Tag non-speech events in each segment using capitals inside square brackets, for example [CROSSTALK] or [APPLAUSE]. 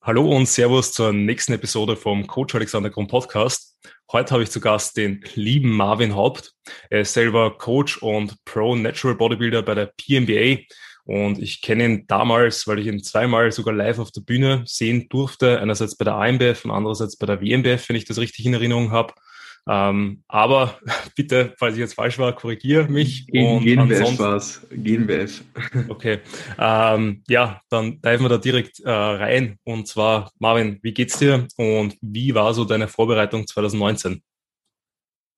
Hallo und Servus zur nächsten Episode vom Coach Alexander Grund Podcast. Heute habe ich zu Gast den lieben Marvin Haupt. Er ist selber Coach und Pro Natural Bodybuilder bei der PMBA. Und ich kenne ihn damals, weil ich ihn zweimal sogar live auf der Bühne sehen durfte. Einerseits bei der AMBF und andererseits bei der WMBF, wenn ich das richtig in Erinnerung habe. Ähm, aber [LAUGHS] bitte, falls ich jetzt falsch war, korrigiere mich. Gen GNBF war es. GNBF. [LAUGHS] Okay. Ähm, ja, dann diven wir da direkt äh, rein. Und zwar, Marvin, wie geht's dir und wie war so deine Vorbereitung 2019?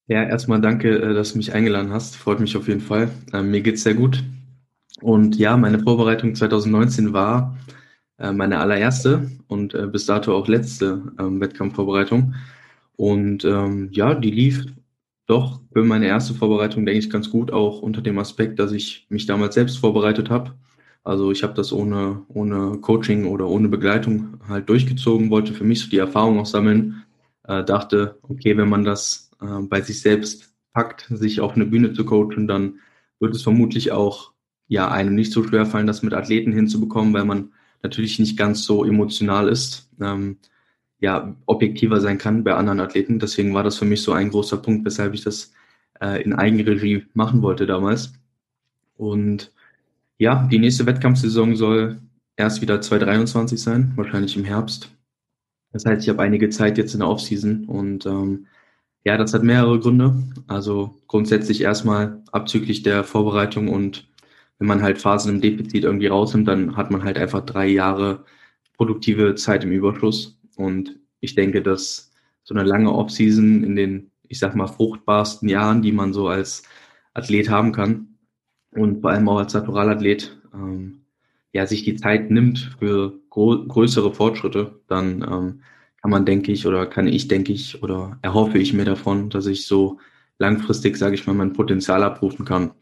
Ja, erstmal danke, äh, dass du mich eingeladen hast. Freut mich auf jeden Fall. Ähm, mir geht's sehr gut. Und ja, meine Vorbereitung 2019 war äh, meine allererste und äh, bis dato auch letzte ähm, Wettkampfvorbereitung. Und ähm, ja, die lief doch für meine erste Vorbereitung, denke ich, ganz gut, auch unter dem Aspekt, dass ich mich damals selbst vorbereitet habe. Also ich habe das ohne, ohne Coaching oder ohne Begleitung halt durchgezogen, wollte für mich so die Erfahrung auch sammeln, äh, dachte, okay, wenn man das äh, bei sich selbst packt, sich auf eine Bühne zu coachen, dann wird es vermutlich auch ja einem nicht so schwer fallen, das mit Athleten hinzubekommen, weil man natürlich nicht ganz so emotional ist. Ähm, ja, objektiver sein kann bei anderen Athleten. Deswegen war das für mich so ein großer Punkt, weshalb ich das äh, in Eigenregie machen wollte damals. Und ja, die nächste Wettkampfsaison soll erst wieder 2023 sein, wahrscheinlich im Herbst. Das heißt, ich habe einige Zeit jetzt in der Offseason und ähm, ja, das hat mehrere Gründe. Also grundsätzlich erstmal abzüglich der Vorbereitung und wenn man halt Phasen im Defizit irgendwie rausnimmt, dann hat man halt einfach drei Jahre produktive Zeit im Überschuss. Und ich denke, dass so eine lange Offseason in den, ich sag mal, fruchtbarsten Jahren, die man so als Athlet haben kann und vor allem auch als Naturalathlet, ähm, ja, sich die Zeit nimmt für größere Fortschritte, dann ähm, kann man, denke ich, oder kann ich, denke ich, oder erhoffe ich mir davon, dass ich so langfristig, sage ich mal, mein Potenzial abrufen kann.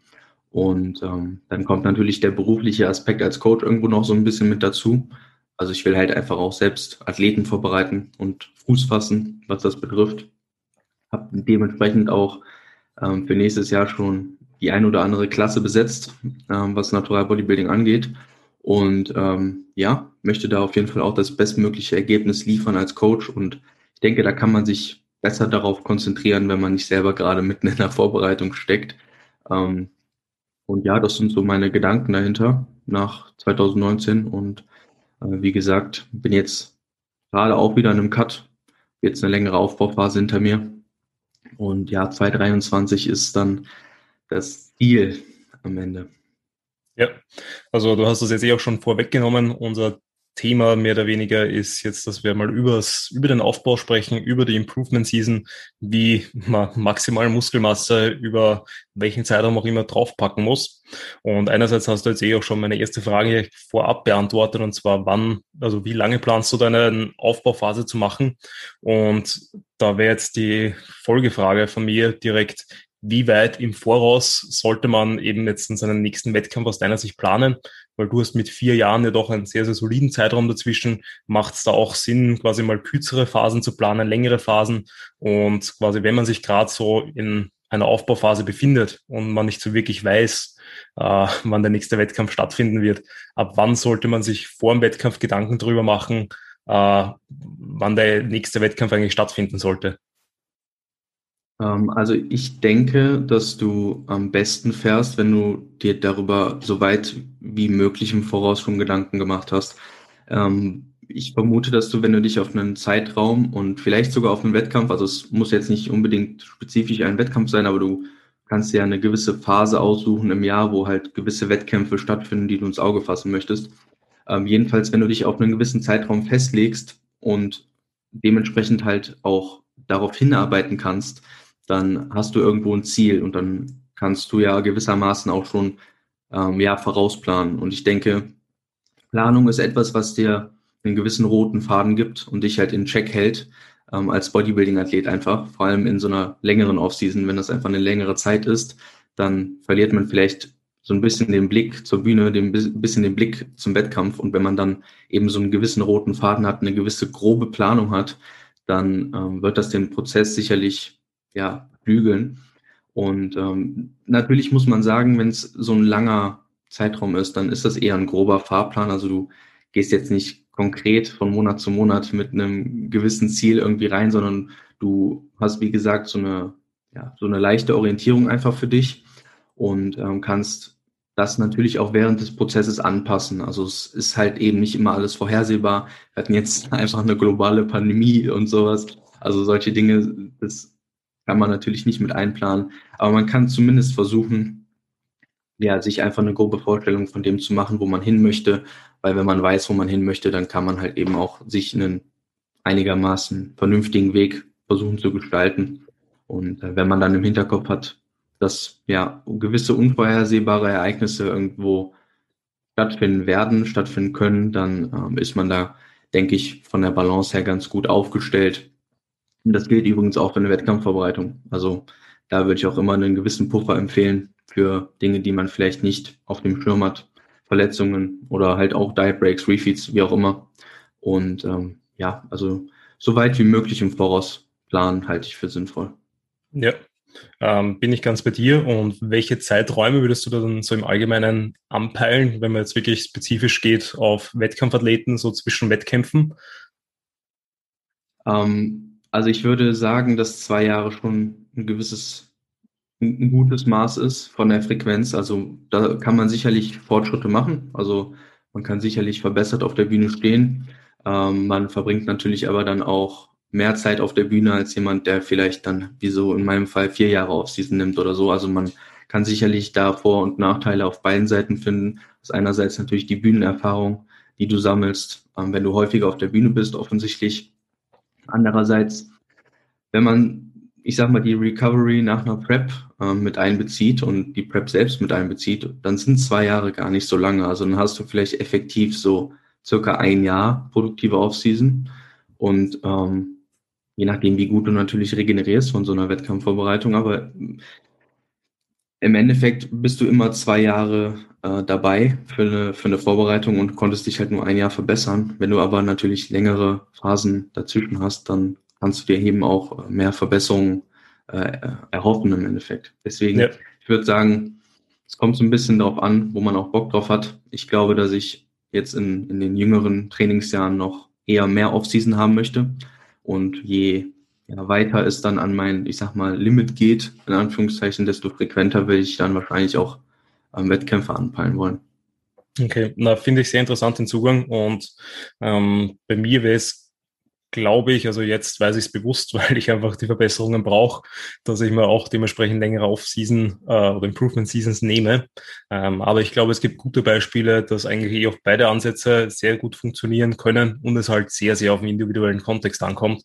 Und ähm, dann kommt natürlich der berufliche Aspekt als Coach irgendwo noch so ein bisschen mit dazu. Also ich will halt einfach auch selbst Athleten vorbereiten und Fuß fassen, was das betrifft. Habe dementsprechend auch ähm, für nächstes Jahr schon die ein oder andere Klasse besetzt, ähm, was Natural Bodybuilding angeht. Und ähm, ja, möchte da auf jeden Fall auch das bestmögliche Ergebnis liefern als Coach. Und ich denke, da kann man sich besser darauf konzentrieren, wenn man nicht selber gerade mitten in der Vorbereitung steckt. Ähm, und ja, das sind so meine Gedanken dahinter nach 2019 und wie gesagt, bin jetzt gerade auch wieder in einem Cut. Jetzt eine längere Aufbauphase hinter mir. Und ja, 2023 ist dann das Ziel am Ende. Ja, also du hast das jetzt eh auch schon vorweggenommen. Unser Thema mehr oder weniger ist jetzt, dass wir mal übers, über den Aufbau sprechen, über die Improvement Season, wie man maximal Muskelmasse über welchen Zeitraum auch immer draufpacken muss. Und einerseits hast du jetzt eh auch schon meine erste Frage vorab beantwortet, und zwar wann, also wie lange planst du deine Aufbauphase zu machen? Und da wäre jetzt die Folgefrage von mir direkt, wie weit im Voraus sollte man eben jetzt in seinen nächsten Wettkampf aus deiner Sicht planen? Weil du hast mit vier Jahren ja doch einen sehr, sehr soliden Zeitraum dazwischen. Macht es da auch Sinn, quasi mal kürzere Phasen zu planen, längere Phasen? Und quasi, wenn man sich gerade so in einer Aufbauphase befindet und man nicht so wirklich weiß, äh, wann der nächste Wettkampf stattfinden wird, ab wann sollte man sich vor dem Wettkampf Gedanken darüber machen, äh, wann der nächste Wettkampf eigentlich stattfinden sollte? Ähm, also ich denke, dass du am besten fährst, wenn du dir darüber so weit wie möglich im Voraus schon Gedanken gemacht hast. Ähm, ich vermute, dass du, wenn du dich auf einen Zeitraum und vielleicht sogar auf einen Wettkampf, also es muss jetzt nicht unbedingt spezifisch ein Wettkampf sein, aber du kannst ja eine gewisse Phase aussuchen im Jahr, wo halt gewisse Wettkämpfe stattfinden, die du ins Auge fassen möchtest. Ähm, jedenfalls, wenn du dich auf einen gewissen Zeitraum festlegst und dementsprechend halt auch darauf hinarbeiten kannst, dann hast du irgendwo ein Ziel und dann kannst du ja gewissermaßen auch schon ähm, ja, vorausplanen. Und ich denke, Planung ist etwas, was dir einen gewissen roten Faden gibt und dich halt in Check hält, ähm, als Bodybuilding-Athlet einfach. Vor allem in so einer längeren Offseason, wenn das einfach eine längere Zeit ist, dann verliert man vielleicht so ein bisschen den Blick zur Bühne, den bisschen den Blick zum Wettkampf. Und wenn man dann eben so einen gewissen roten Faden hat, eine gewisse grobe Planung hat, dann ähm, wird das den Prozess sicherlich ja, bügeln. Und ähm, natürlich muss man sagen, wenn es so ein langer Zeitraum ist, dann ist das eher ein grober Fahrplan. Also du gehst jetzt nicht konkret von Monat zu Monat mit einem gewissen Ziel irgendwie rein, sondern du hast, wie gesagt, so eine, ja, so eine leichte Orientierung einfach für dich und ähm, kannst das natürlich auch während des Prozesses anpassen. Also es ist halt eben nicht immer alles vorhersehbar. Wir hatten jetzt [LAUGHS] einfach eine globale Pandemie und sowas. Also solche Dinge, das kann man natürlich nicht mit einplanen. Aber man kann zumindest versuchen, ja, sich einfach eine grobe Vorstellung von dem zu machen, wo man hin möchte. Weil wenn man weiß, wo man hin möchte, dann kann man halt eben auch sich einen einigermaßen vernünftigen Weg versuchen zu gestalten. Und äh, wenn man dann im Hinterkopf hat, dass ja gewisse unvorhersehbare Ereignisse irgendwo stattfinden werden, stattfinden können, dann ähm, ist man da, denke ich, von der Balance her ganz gut aufgestellt. Und das gilt übrigens auch für eine Wettkampfvorbereitung. Also da würde ich auch immer einen gewissen Puffer empfehlen für Dinge, die man vielleicht nicht auf dem Schirm hat. Verletzungen oder halt auch Diet Breaks, Refeeds, wie auch immer. Und ähm, ja, also so weit wie möglich im Voraus planen halte ich für sinnvoll. Ja, ähm, bin ich ganz bei dir. Und welche Zeiträume würdest du dann so im Allgemeinen anpeilen, wenn man jetzt wirklich spezifisch geht auf Wettkampfathleten, so zwischen Wettkämpfen? Ähm, also ich würde sagen, dass zwei Jahre schon ein gewisses, ein gutes Maß ist von der Frequenz. Also da kann man sicherlich Fortschritte machen. Also man kann sicherlich verbessert auf der Bühne stehen. Ähm, man verbringt natürlich aber dann auch mehr Zeit auf der Bühne als jemand, der vielleicht dann, wie so in meinem Fall, vier Jahre auf Season nimmt oder so. Also man kann sicherlich da Vor- und Nachteile auf beiden Seiten finden. Das ist einerseits natürlich die Bühnenerfahrung, die du sammelst, ähm, wenn du häufiger auf der Bühne bist, offensichtlich. Andererseits, wenn man, ich sag mal, die Recovery nach einer Prep ähm, mit einbezieht und die Prep selbst mit einbezieht, dann sind zwei Jahre gar nicht so lange. Also dann hast du vielleicht effektiv so circa ein Jahr produktive Offseason. Und ähm, je nachdem, wie gut du natürlich regenerierst von so einer Wettkampfvorbereitung. Aber im Endeffekt bist du immer zwei Jahre äh, dabei für eine, für eine Vorbereitung und konntest dich halt nur ein Jahr verbessern. Wenn du aber natürlich längere Phasen dazwischen hast, dann kannst du dir eben auch mehr Verbesserungen äh, erhoffen im Endeffekt. Deswegen, ja. ich würde sagen, es kommt so ein bisschen darauf an, wo man auch Bock drauf hat. Ich glaube, dass ich jetzt in, in den jüngeren Trainingsjahren noch eher mehr Offseason haben möchte. Und je ja, weiter es dann an mein, ich sag mal, Limit geht, in Anführungszeichen, desto frequenter will ich dann wahrscheinlich auch ähm, Wettkämpfe anpeilen wollen. Okay, na, finde ich sehr interessant den Zugang und ähm, bei mir wäre es glaube ich, also jetzt weiß ich es bewusst, [LAUGHS] weil ich einfach die Verbesserungen brauche, dass ich mir auch dementsprechend längere Off-Season äh, oder Improvement-Seasons nehme. Ähm, aber ich glaube, es gibt gute Beispiele, dass eigentlich eh auf beide Ansätze sehr gut funktionieren können und es halt sehr, sehr auf den individuellen Kontext ankommt.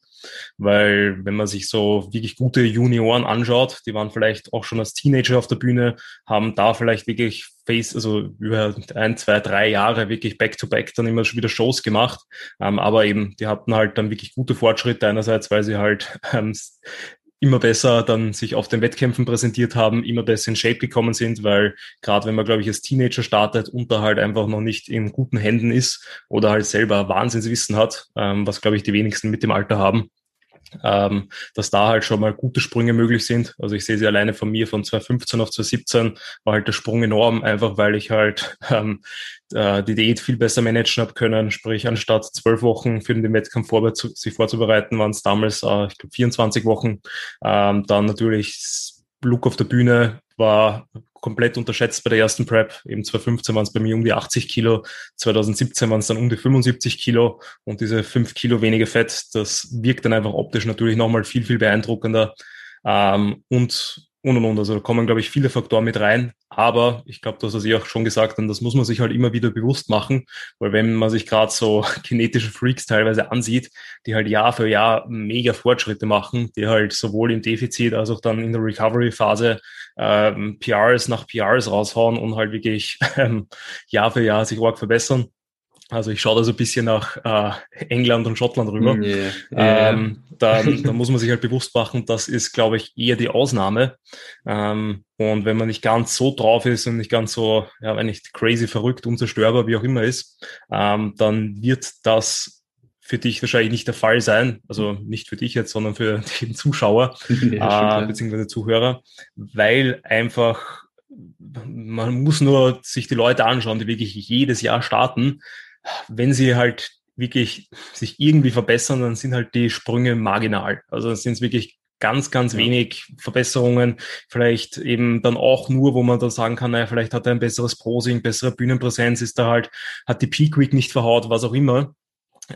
Weil wenn man sich so wirklich gute Junioren anschaut, die waren vielleicht auch schon als Teenager auf der Bühne, haben da vielleicht wirklich Face, also über ein, zwei, drei Jahre wirklich back-to-back -back dann immer schon wieder Shows gemacht. Ähm, aber eben, die hatten halt dann wirklich gute Fortschritte einerseits, weil sie halt ähm, immer besser dann sich auf den Wettkämpfen präsentiert haben, immer besser in Shape gekommen sind, weil gerade wenn man, glaube ich, als Teenager startet und da halt einfach noch nicht in guten Händen ist oder halt selber Wahnsinnswissen hat, ähm, was, glaube ich, die wenigsten mit dem Alter haben, ähm, dass da halt schon mal gute Sprünge möglich sind. Also ich sehe sie alleine von mir von 2015 auf 2017 war halt der Sprung enorm, einfach weil ich halt ähm, äh, die Diät viel besser managen habe können. Sprich, anstatt zwölf Wochen für den Wettkampf vor, zu, sich vorzubereiten, waren es damals, äh, ich glaube, 24 Wochen. Ähm, dann natürlich Look auf der Bühne war komplett unterschätzt bei der ersten Prep. Eben 2015 waren es bei mir um die 80 Kilo, 2017 waren es dann um die 75 Kilo und diese 5 Kilo weniger Fett, das wirkt dann einfach optisch natürlich nochmal viel, viel beeindruckender. Ähm, und und und und. Also da kommen, glaube ich, viele Faktoren mit rein. Aber ich glaube, das, was ich auch schon gesagt habe, das muss man sich halt immer wieder bewusst machen, weil wenn man sich gerade so [LAUGHS] genetische Freaks teilweise ansieht, die halt Jahr für Jahr mega Fortschritte machen, die halt sowohl im Defizit als auch dann in der Recovery-Phase ähm, PRs nach PRs raushauen und halt wirklich [LAUGHS] ähm, Jahr für Jahr sich arg verbessern. Also ich schaue da so ein bisschen nach äh, England und Schottland rüber. Yeah, yeah. Ähm, dann, dann [LAUGHS] muss man sich halt bewusst machen, das ist, glaube ich, eher die Ausnahme. Ähm, und wenn man nicht ganz so drauf ist und nicht ganz so, ja, wenn nicht crazy, verrückt, unzerstörbar, wie auch immer ist, ähm, dann wird das für dich wahrscheinlich nicht der Fall sein. Also nicht für dich jetzt, sondern für [LAUGHS] den Zuschauer [LAUGHS] ja, äh, bzw. Zuhörer, weil einfach man muss nur sich die Leute anschauen, die wirklich jedes Jahr starten wenn sie halt wirklich sich irgendwie verbessern, dann sind halt die Sprünge marginal. Also dann sind es wirklich ganz, ganz wenig Verbesserungen. Vielleicht eben dann auch nur, wo man dann sagen kann, naja, vielleicht hat er ein besseres Posing, bessere Bühnenpräsenz, ist da halt, hat die Peak Week nicht verhaut, was auch immer.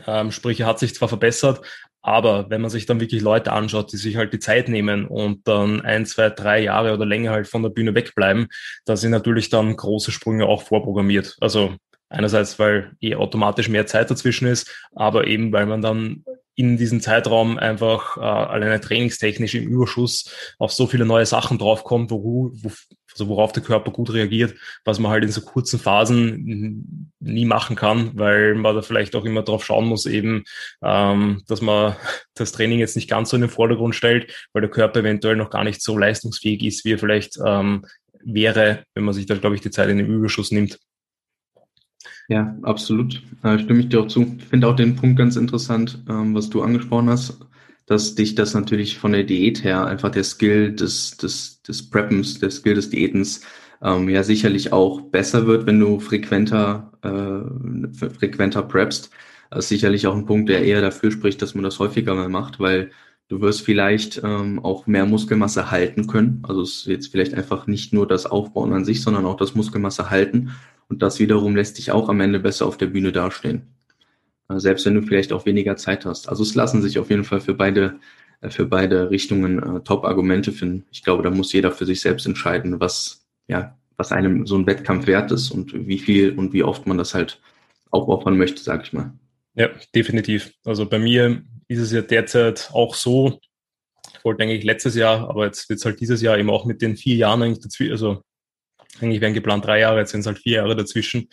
Ähm, sprich, er hat sich zwar verbessert, aber wenn man sich dann wirklich Leute anschaut, die sich halt die Zeit nehmen und dann ein, zwei, drei Jahre oder länger halt von der Bühne wegbleiben, da sind natürlich dann große Sprünge auch vorprogrammiert. Also einerseits, weil eh automatisch mehr Zeit dazwischen ist, aber eben, weil man dann in diesem Zeitraum einfach äh, alleine trainingstechnisch im Überschuss auf so viele neue Sachen draufkommt, wo, wo, also worauf der Körper gut reagiert, was man halt in so kurzen Phasen nie machen kann, weil man da vielleicht auch immer drauf schauen muss, eben, ähm, dass man [LAUGHS] das Training jetzt nicht ganz so in den Vordergrund stellt, weil der Körper eventuell noch gar nicht so leistungsfähig ist, wie er vielleicht ähm, wäre, wenn man sich da, glaube ich, die Zeit in den Überschuss nimmt. Ja, absolut. Äh, stimme ich dir auch zu. Ich finde auch den Punkt ganz interessant, ähm, was du angesprochen hast, dass dich das natürlich von der Diät her einfach der Skill des, des, des Preppens, der Skill des Diätens ähm, ja sicherlich auch besser wird, wenn du frequenter, äh, frequenter preppst. Das ist sicherlich auch ein Punkt, der eher dafür spricht, dass man das häufiger mal macht, weil du wirst vielleicht ähm, auch mehr Muskelmasse halten können. Also es ist jetzt vielleicht einfach nicht nur das Aufbauen an sich, sondern auch das Muskelmasse halten. Und das wiederum lässt dich auch am Ende besser auf der Bühne dastehen. Äh, selbst wenn du vielleicht auch weniger Zeit hast. Also es lassen sich auf jeden Fall für beide, äh, für beide Richtungen äh, Top-Argumente finden. Ich glaube, da muss jeder für sich selbst entscheiden, was, ja, was einem so ein Wettkampf wert ist und wie viel und wie oft man das halt aufopfern möchte, sage ich mal. Ja, definitiv. Also bei mir ist es ja derzeit auch so, ich wollte eigentlich letztes Jahr, aber jetzt wird es halt dieses Jahr eben auch mit den vier Jahren eigentlich dazwischen, also eigentlich wären geplant drei Jahre, jetzt sind es halt vier Jahre dazwischen.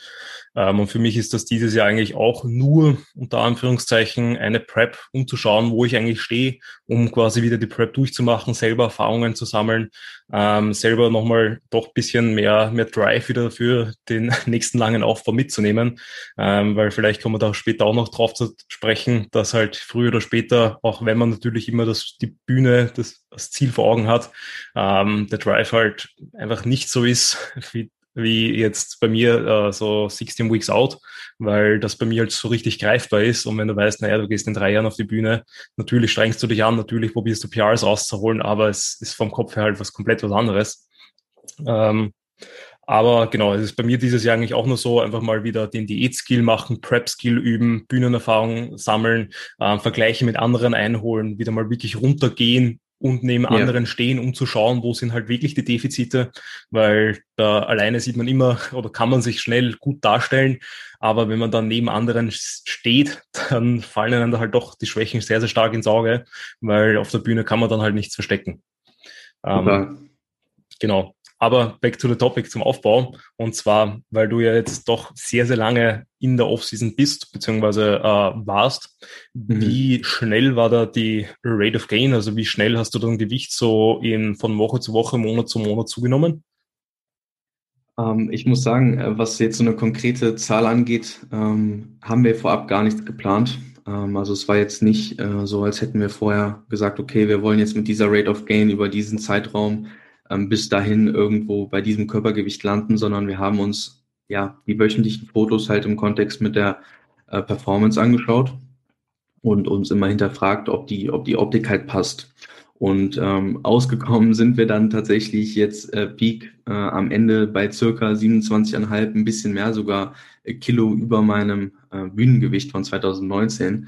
Ähm, und für mich ist das dieses Jahr eigentlich auch nur unter Anführungszeichen eine Prep, um zu schauen, wo ich eigentlich stehe, um quasi wieder die Prep durchzumachen, selber Erfahrungen zu sammeln, ähm, selber nochmal doch bisschen mehr, mehr Drive wieder für den [LAUGHS] nächsten langen Aufbau mitzunehmen. Ähm, weil vielleicht kommen wir da später auch noch drauf zu sprechen, dass halt früher oder später, auch wenn man natürlich immer das, die Bühne, das, das Ziel vor Augen hat, ähm, der Drive halt einfach nicht so ist, [LAUGHS] wie wie jetzt bei mir äh, so 16 Weeks out, weil das bei mir halt so richtig greifbar ist. Und wenn du weißt, naja, du gehst in drei Jahren auf die Bühne, natürlich strengst du dich an, natürlich probierst du PRs rauszuholen, aber es ist vom Kopf her halt was komplett was anderes. Ähm, aber genau, es ist bei mir dieses Jahr eigentlich auch nur so, einfach mal wieder den Diät-Skill machen, Prep-Skill üben, Bühnenerfahrung sammeln, äh, Vergleiche mit anderen einholen, wieder mal wirklich runtergehen, und neben ja. anderen stehen, um zu schauen, wo sind halt wirklich die Defizite, weil da alleine sieht man immer oder kann man sich schnell gut darstellen, aber wenn man dann neben anderen steht, dann fallen einem da halt doch die Schwächen sehr, sehr stark ins Auge, weil auf der Bühne kann man dann halt nichts verstecken. Ähm, genau. Aber back to the topic zum Aufbau. Und zwar, weil du ja jetzt doch sehr, sehr lange in der Offseason bist, beziehungsweise äh, warst. Mhm. Wie schnell war da die Rate of Gain? Also wie schnell hast du dann Gewicht so in, von Woche zu Woche, Monat zu Monat zugenommen? Ähm, ich muss sagen, äh, was jetzt so eine konkrete Zahl angeht, ähm, haben wir vorab gar nichts geplant. Ähm, also es war jetzt nicht äh, so, als hätten wir vorher gesagt, okay, wir wollen jetzt mit dieser Rate of Gain über diesen Zeitraum ähm, bis dahin irgendwo bei diesem Körpergewicht landen, sondern wir haben uns ja die wöchentlichen Fotos halt im Kontext mit der äh, Performance angeschaut und uns immer hinterfragt, ob die, ob die Optik halt passt. Und ähm, ausgekommen sind wir dann tatsächlich jetzt äh, Peak äh, am Ende bei circa 27,5, ein bisschen mehr sogar äh, Kilo über meinem äh, Bühnengewicht von 2019.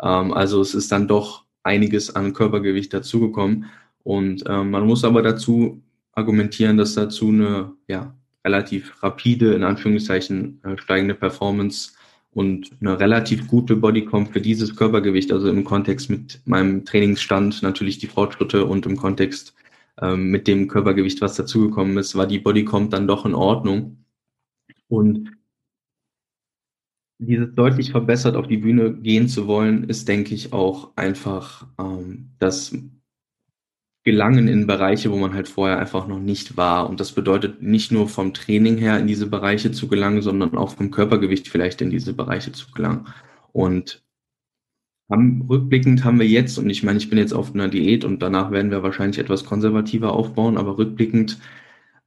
Ähm, also es ist dann doch einiges an Körpergewicht dazugekommen. Und ähm, man muss aber dazu argumentieren, dass dazu eine ja, relativ rapide, in Anführungszeichen, äh, steigende Performance und eine relativ gute Bodycomp für dieses Körpergewicht, also im Kontext mit meinem Trainingsstand, natürlich die Fortschritte und im Kontext ähm, mit dem Körpergewicht, was dazugekommen ist, war die Bodycomp dann doch in Ordnung. Und dieses deutlich verbessert auf die Bühne gehen zu wollen, ist, denke ich, auch einfach ähm, das gelangen in Bereiche, wo man halt vorher einfach noch nicht war. Und das bedeutet nicht nur vom Training her in diese Bereiche zu gelangen, sondern auch vom Körpergewicht vielleicht in diese Bereiche zu gelangen. Und haben, rückblickend haben wir jetzt, und ich meine, ich bin jetzt auf einer Diät und danach werden wir wahrscheinlich etwas konservativer aufbauen, aber rückblickend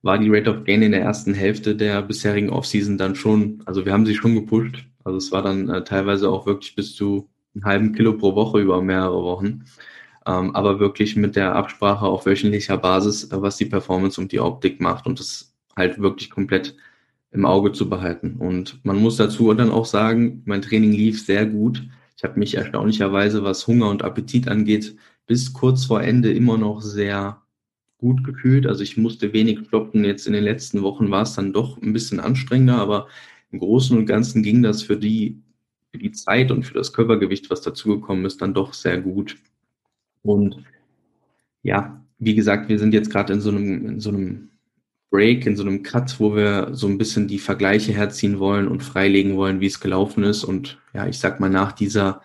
war die Rate of Gain in der ersten Hälfte der bisherigen Offseason dann schon, also wir haben sie schon gepusht. Also es war dann äh, teilweise auch wirklich bis zu einen halben Kilo pro Woche über mehrere Wochen. Ähm, aber wirklich mit der Absprache auf wöchentlicher Basis, äh, was die Performance und die Optik macht und das halt wirklich komplett im Auge zu behalten. Und man muss dazu dann auch sagen, mein Training lief sehr gut. Ich habe mich erstaunlicherweise, was Hunger und Appetit angeht, bis kurz vor Ende immer noch sehr gut gefühlt. Also ich musste wenig kloppen. Jetzt in den letzten Wochen war es dann doch ein bisschen anstrengender, aber im Großen und Ganzen ging das für die, für die Zeit und für das Körpergewicht, was dazugekommen ist, dann doch sehr gut. Und ja, wie gesagt, wir sind jetzt gerade in so einem, in so einem Break, in so einem Cut, wo wir so ein bisschen die Vergleiche herziehen wollen und freilegen wollen, wie es gelaufen ist. Und ja, ich sag mal, nach dieser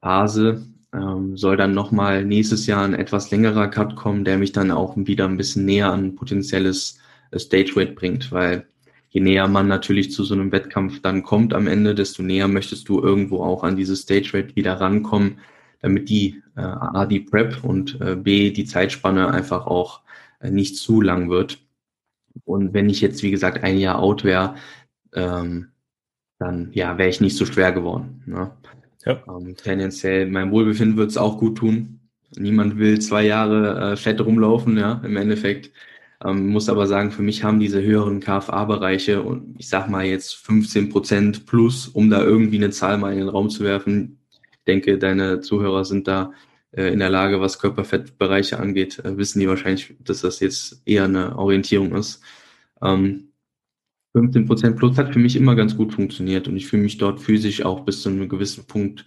Phase ähm, soll dann nochmal nächstes Jahr ein etwas längerer Cut kommen, der mich dann auch wieder ein bisschen näher an potenzielles Stage Weight bringt, weil je näher man natürlich zu so einem Wettkampf dann kommt am Ende, desto näher möchtest du irgendwo auch an dieses Stage Weight wieder rankommen, damit die äh, A, die Prep und äh, B, die Zeitspanne einfach auch äh, nicht zu lang wird. Und wenn ich jetzt, wie gesagt, ein Jahr out wäre, ähm, dann ja, wäre ich nicht so schwer geworden. Ne? Ja. Ähm, tendenziell, mein Wohlbefinden wird es auch gut tun. Niemand will zwei Jahre äh, fett rumlaufen, ja, im Endeffekt. Ähm, muss aber sagen, für mich haben diese höheren KFA-Bereiche und ich sag mal jetzt 15 Prozent plus, um da irgendwie eine Zahl mal in den Raum zu werfen. Denke, deine Zuhörer sind da äh, in der Lage, was Körperfettbereiche angeht, äh, wissen die wahrscheinlich, dass das jetzt eher eine Orientierung ist. Ähm, 15 Prozent plus hat für mich immer ganz gut funktioniert und ich fühle mich dort physisch auch bis zu einem gewissen Punkt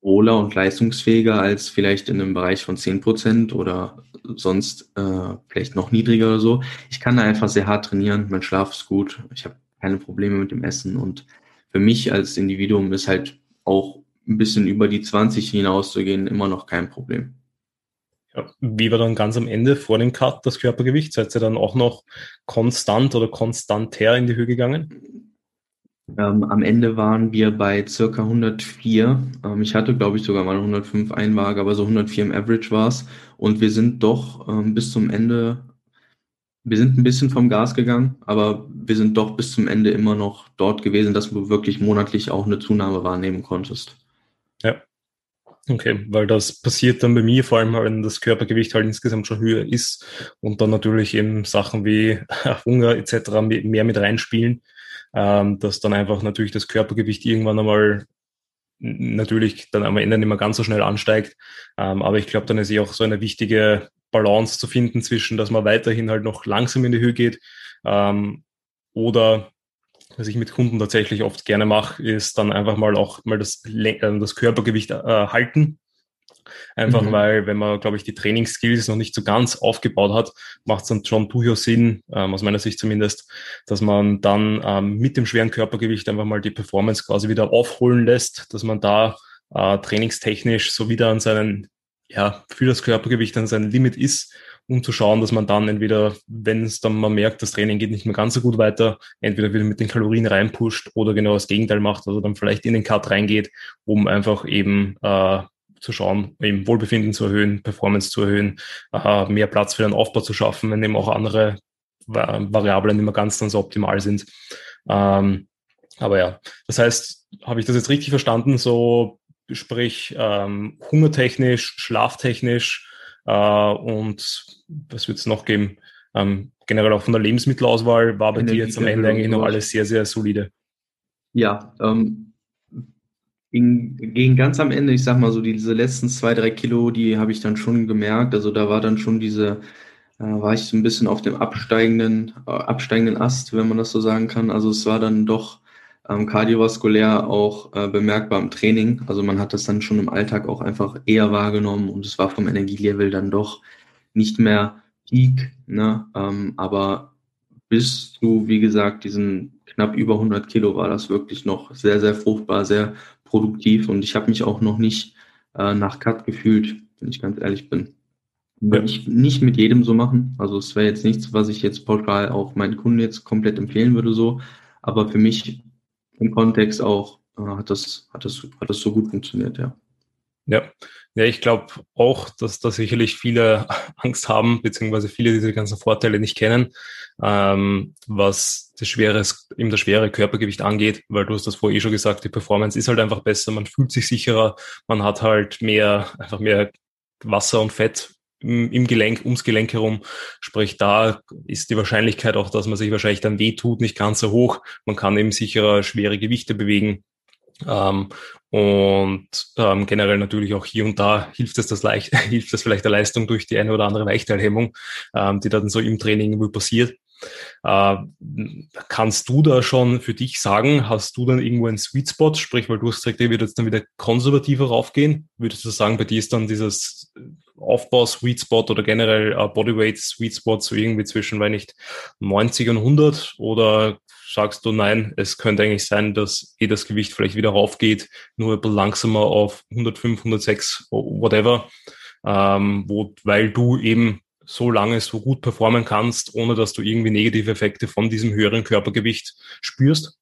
wohler und leistungsfähiger als vielleicht in einem Bereich von 10 Prozent oder sonst äh, vielleicht noch niedriger oder so. Ich kann da einfach sehr hart trainieren, mein Schlaf ist gut, ich habe keine Probleme mit dem Essen und für mich als Individuum ist halt auch ein bisschen über die 20 hinauszugehen immer noch kein Problem. Ja, wie war dann ganz am Ende vor dem Cut das Körpergewicht? Seid ihr dann auch noch konstant oder konstanter in die Höhe gegangen? Ähm, am Ende waren wir bei circa 104. Ähm, ich hatte, glaube ich, sogar mal 105 Einwaage, aber so 104 im Average war es. Und wir sind doch ähm, bis zum Ende, wir sind ein bisschen vom Gas gegangen, aber wir sind doch bis zum Ende immer noch dort gewesen, dass du wirklich monatlich auch eine Zunahme wahrnehmen konntest. Ja, Okay, weil das passiert dann bei mir, vor allem wenn das Körpergewicht halt insgesamt schon höher ist und dann natürlich eben Sachen wie [LAUGHS] Hunger etc. mehr mit reinspielen, ähm, dass dann einfach natürlich das Körpergewicht irgendwann einmal natürlich dann am Ende nicht mehr ganz so schnell ansteigt. Ähm, aber ich glaube, dann ist eh auch so eine wichtige Balance zu finden zwischen, dass man weiterhin halt noch langsam in die Höhe geht ähm, oder was ich mit Kunden tatsächlich oft gerne mache, ist dann einfach mal auch mal das, äh, das Körpergewicht äh, halten. Einfach mhm. weil, wenn man, glaube ich, die Trainingsskills noch nicht so ganz aufgebaut hat, macht es dann schon durchaus Sinn, ähm, aus meiner Sicht zumindest, dass man dann ähm, mit dem schweren Körpergewicht einfach mal die Performance quasi wieder aufholen lässt, dass man da äh, trainingstechnisch so wieder an seinen, ja, für das Körpergewicht an seinem Limit ist um zu schauen, dass man dann entweder, wenn es dann man merkt, das Training geht nicht mehr ganz so gut weiter, entweder wieder mit den Kalorien reinpusht oder genau das Gegenteil macht, also dann vielleicht in den Cut reingeht, um einfach eben äh, zu schauen, eben Wohlbefinden zu erhöhen, Performance zu erhöhen, äh, mehr Platz für den Aufbau zu schaffen, wenn eben auch andere Variablen immer ganz dann so optimal sind. Ähm, aber ja, das heißt, habe ich das jetzt richtig verstanden? So sprich ähm, hungertechnisch, schlaftechnisch, äh, und was wird es noch geben? Ähm, generell auch von der Lebensmittelauswahl war bei dir jetzt am Ende eigentlich noch alles sehr, sehr solide. Ja, ähm, ging, ging ganz am Ende, ich sag mal so, diese letzten zwei, drei Kilo, die habe ich dann schon gemerkt. Also da war dann schon diese, äh, war ich so ein bisschen auf dem absteigenden, äh, absteigenden Ast, wenn man das so sagen kann. Also es war dann doch ähm, kardiovaskulär auch äh, bemerkbar im Training. Also man hat das dann schon im Alltag auch einfach eher wahrgenommen und es war vom Energielevel dann doch nicht mehr Peak. Ne? Ähm, aber bis zu, wie gesagt, diesen knapp über 100 Kilo war das wirklich noch sehr, sehr fruchtbar, sehr produktiv und ich habe mich auch noch nicht äh, nach Cut gefühlt, wenn ich ganz ehrlich bin. Würde ich nicht mit jedem so machen. Also es wäre jetzt nichts, was ich jetzt pauschal auch meinen Kunden jetzt komplett empfehlen würde so. Aber für mich im Kontext auch äh, hat, das, hat, das, hat das so gut funktioniert, ja. Ja, ja, ich glaube auch, dass da sicherlich viele [LAUGHS] Angst haben, beziehungsweise viele diese ganzen Vorteile nicht kennen, ähm, was das schwere, eben das schwere Körpergewicht angeht, weil du hast das vorher eh schon gesagt, die Performance ist halt einfach besser, man fühlt sich sicherer, man hat halt mehr, einfach mehr Wasser und Fett im Gelenk, ums Gelenk herum. Sprich, da ist die Wahrscheinlichkeit auch, dass man sich wahrscheinlich dann wehtut, nicht ganz so hoch. Man kann eben sicherer schwere Gewichte bewegen. Ähm, und ähm, generell natürlich auch hier und da hilft es das leicht, [LAUGHS] hilft es vielleicht der Leistung durch die eine oder andere Weichteilhemmung, ähm, die dann so im Training irgendwie passiert. Äh, kannst du da schon für dich sagen, hast du dann irgendwo einen Sweet Spot? Sprich, weil du hast gesagt, ihr würdet jetzt dann wieder konservativer raufgehen. Würdest du sagen, bei dir ist dann dieses Aufbau-Sweet Spot oder generell äh, Bodyweight-Sweet Spot so irgendwie zwischen, weil nicht 90 und 100 oder sagst du, nein, es könnte eigentlich sein, dass eh das Gewicht vielleicht wieder raufgeht, nur ein bisschen langsamer auf 105, 106, whatever, ähm, wo, weil du eben so lange so gut performen kannst, ohne dass du irgendwie negative Effekte von diesem höheren Körpergewicht spürst?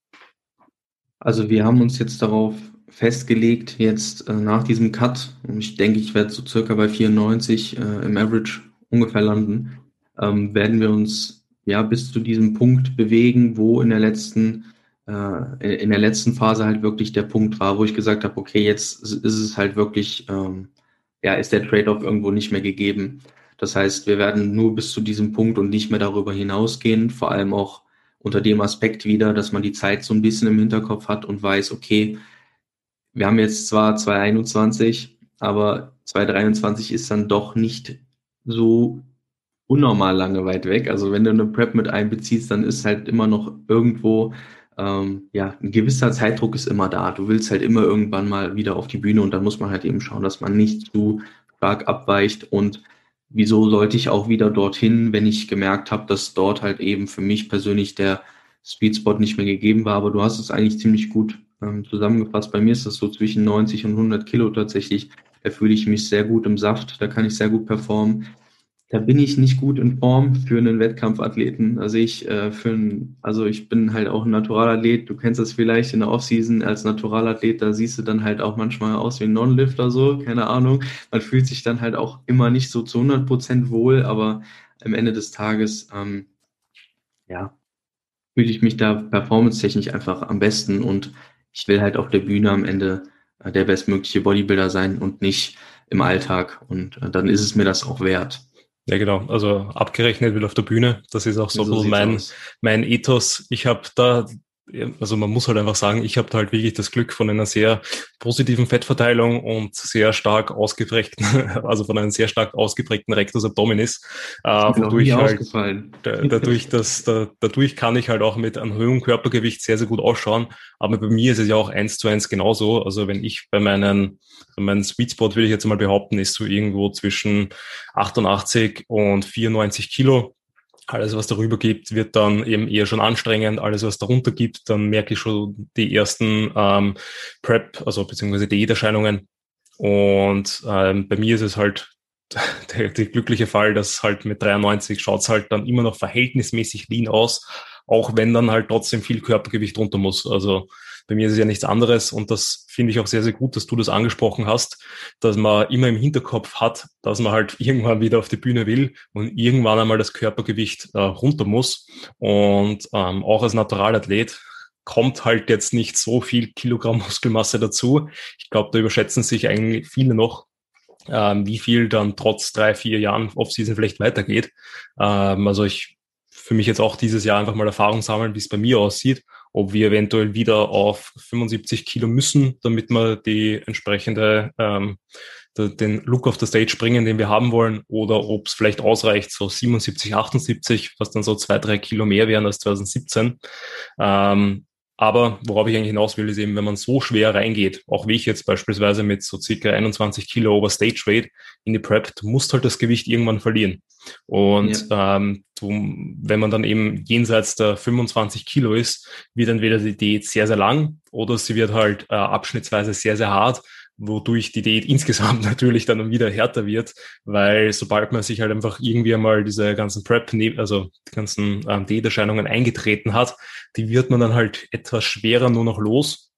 Also wir haben uns jetzt darauf festgelegt, jetzt äh, nach diesem Cut, und ich denke, ich werde so circa bei 94 äh, im Average ungefähr landen, ähm, werden wir uns ja bis zu diesem Punkt bewegen, wo in der letzten äh, in der letzten Phase halt wirklich der Punkt war, wo ich gesagt habe, okay, jetzt ist es halt wirklich, ähm, ja, ist der Trade-off irgendwo nicht mehr gegeben. Das heißt, wir werden nur bis zu diesem Punkt und nicht mehr darüber hinausgehen, vor allem auch unter dem Aspekt wieder, dass man die Zeit so ein bisschen im Hinterkopf hat und weiß, okay, wir haben jetzt zwar 2021, aber 2023 ist dann doch nicht so unnormal lange weit weg. Also wenn du eine Prep mit einbeziehst, dann ist halt immer noch irgendwo, ähm, ja, ein gewisser Zeitdruck ist immer da. Du willst halt immer irgendwann mal wieder auf die Bühne und dann muss man halt eben schauen, dass man nicht zu stark abweicht und wieso sollte ich auch wieder dorthin, wenn ich gemerkt habe, dass dort halt eben für mich persönlich der Speedspot nicht mehr gegeben war. Aber du hast es eigentlich ziemlich gut ähm, zusammengefasst. Bei mir ist das so zwischen 90 und 100 Kilo tatsächlich. Da fühle ich mich sehr gut im Saft, da kann ich sehr gut performen. Da bin ich nicht gut in Form für einen Wettkampfathleten. Also ich äh, für ein, also ich bin halt auch ein Naturalathlet. Du kennst das vielleicht in der Offseason als Naturalathlet, da siehst du dann halt auch manchmal aus wie ein Non-Lifter so, keine Ahnung. Man fühlt sich dann halt auch immer nicht so zu 100 Prozent wohl, aber am Ende des Tages, ähm, ja, fühle ich mich da performance-technisch einfach am besten und ich will halt auf der Bühne am Ende äh, der bestmögliche Bodybuilder sein und nicht im Alltag. Und äh, dann ist es mir das auch wert. Ja, genau. Also abgerechnet will auf der Bühne. Das ist auch so, so mein, mein Ethos. Ich habe da also man muss halt einfach sagen, ich habe halt wirklich das Glück von einer sehr positiven Fettverteilung und sehr stark ausgeprägten, [LAUGHS] also von einem sehr stark ausgeprägten Rectus Abdominis, äh, wodurch halt, dadurch, dass, da, dadurch kann ich halt auch mit einem hohen Körpergewicht sehr, sehr gut ausschauen. Aber bei mir ist es ja auch eins zu eins genauso. Also wenn ich bei meinen, mein Sweet Spot will ich jetzt mal behaupten, ist so irgendwo zwischen 88 und 94 Kilo alles, was darüber gibt, wird dann eben eher schon anstrengend. Alles, was darunter gibt, dann merke ich schon die ersten ähm, Prep, also beziehungsweise Diäterscheinungen. Und ähm, bei mir ist es halt [LAUGHS] der, der glückliche Fall, dass halt mit 93 schaut's halt dann immer noch verhältnismäßig lean aus, auch wenn dann halt trotzdem viel Körpergewicht runter muss. Also bei mir ist es ja nichts anderes und das finde ich auch sehr, sehr gut, dass du das angesprochen hast, dass man immer im Hinterkopf hat, dass man halt irgendwann wieder auf die Bühne will und irgendwann einmal das Körpergewicht äh, runter muss. Und ähm, auch als Naturalathlet kommt halt jetzt nicht so viel Kilogramm Muskelmasse dazu. Ich glaube, da überschätzen sich eigentlich viele noch, ähm, wie viel dann trotz drei, vier Jahren Offseason vielleicht weitergeht. Ähm, also ich für mich jetzt auch dieses Jahr einfach mal Erfahrung sammeln, wie es bei mir aussieht ob wir eventuell wieder auf 75 Kilo müssen, damit wir die entsprechende ähm, den Look of the Stage bringen, den wir haben wollen, oder ob es vielleicht ausreicht, so 77, 78, was dann so zwei, drei Kilo mehr wären als 2017. Ähm, aber worauf ich eigentlich hinaus will, ist eben, wenn man so schwer reingeht, auch wie ich jetzt beispielsweise mit so circa 21 Kilo over Stage Weight in die Prep, du musst halt das Gewicht irgendwann verlieren. Und ja. ähm, wenn man dann eben jenseits der 25 Kilo ist, wird entweder die Diät sehr, sehr lang oder sie wird halt äh, abschnittsweise sehr, sehr hart wodurch die Diät [LAUGHS] insgesamt natürlich dann wieder härter wird, weil sobald man sich halt einfach irgendwie einmal diese ganzen Prep, ne, also die ganzen ähm, Diäterscheinungen eingetreten hat, die wird man dann halt etwas schwerer nur noch los.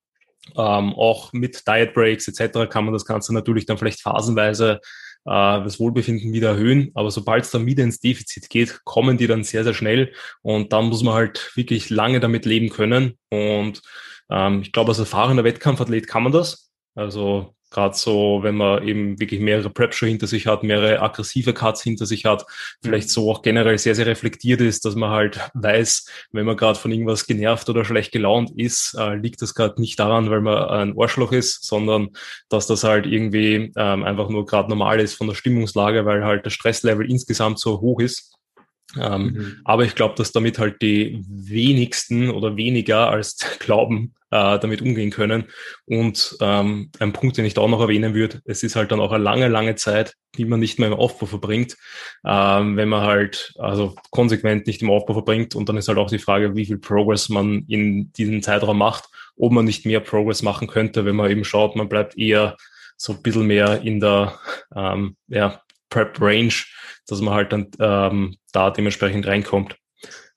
Ähm, auch mit Diet Breaks etc. kann man das Ganze natürlich dann vielleicht phasenweise das Wohlbefinden wieder erhöhen. Aber sobald es dann wieder ins Defizit geht, kommen die dann sehr, sehr schnell. Und dann muss man halt wirklich lange damit leben können. Und ähm, ich glaube, als erfahrener Wettkampfathlet kann man das. Also Gerade so, wenn man eben wirklich mehrere Preps hinter sich hat, mehrere aggressive Cuts hinter sich hat, vielleicht so auch generell sehr, sehr reflektiert ist, dass man halt weiß, wenn man gerade von irgendwas genervt oder schlecht gelaunt ist, äh, liegt das gerade nicht daran, weil man ein Arschloch ist, sondern dass das halt irgendwie ähm, einfach nur gerade normal ist von der Stimmungslage, weil halt das Stresslevel insgesamt so hoch ist. Ähm, mhm. Aber ich glaube, dass damit halt die wenigsten oder weniger als [LAUGHS] glauben, äh, damit umgehen können. Und ähm, ein Punkt, den ich da auch noch erwähnen würde, es ist halt dann auch eine lange, lange Zeit, die man nicht mehr im Aufbau verbringt, ähm, wenn man halt also konsequent nicht im Aufbau verbringt. Und dann ist halt auch die Frage, wie viel Progress man in diesem Zeitraum macht, ob man nicht mehr Progress machen könnte, wenn man eben schaut, man bleibt eher so ein bisschen mehr in der ähm, ja, Prep Range, dass man halt dann ähm, da dementsprechend reinkommt.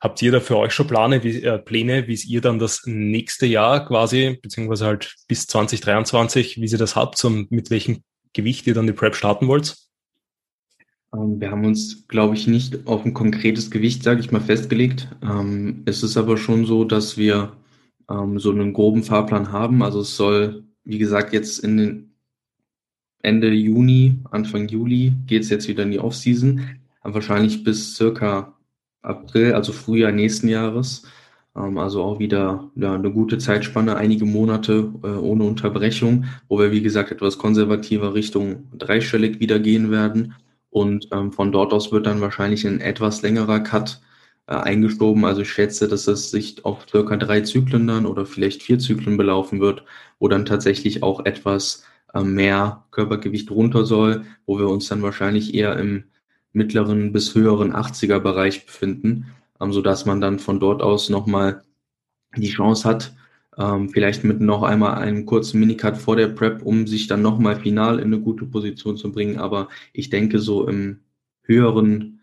Habt ihr da für euch schon Pläne, wie, äh, Pläne, wie ihr dann das nächste Jahr quasi, beziehungsweise halt bis 2023, wie ihr das habt und mit welchem Gewicht ihr dann die Prep starten wollt? Ähm, wir haben uns, glaube ich, nicht auf ein konkretes Gewicht, sage ich mal, festgelegt. Ähm, es ist aber schon so, dass wir ähm, so einen groben Fahrplan haben. Also es soll, wie gesagt, jetzt in den Ende Juni, Anfang Juli geht es jetzt wieder in die Offseason. Wahrscheinlich bis circa April, also Frühjahr nächsten Jahres. Ähm, also auch wieder ja, eine gute Zeitspanne, einige Monate äh, ohne Unterbrechung, wo wir, wie gesagt, etwas konservativer Richtung dreistellig wieder gehen werden. Und ähm, von dort aus wird dann wahrscheinlich ein etwas längerer Cut äh, eingeschoben. Also ich schätze, dass es sich auf circa drei Zyklen dann oder vielleicht vier Zyklen belaufen wird, wo dann tatsächlich auch etwas mehr Körpergewicht runter soll, wo wir uns dann wahrscheinlich eher im mittleren bis höheren 80er Bereich befinden, ähm, so dass man dann von dort aus nochmal die Chance hat, ähm, vielleicht mit noch einmal einem kurzen Minicut vor der Prep, um sich dann nochmal final in eine gute Position zu bringen. Aber ich denke, so im höheren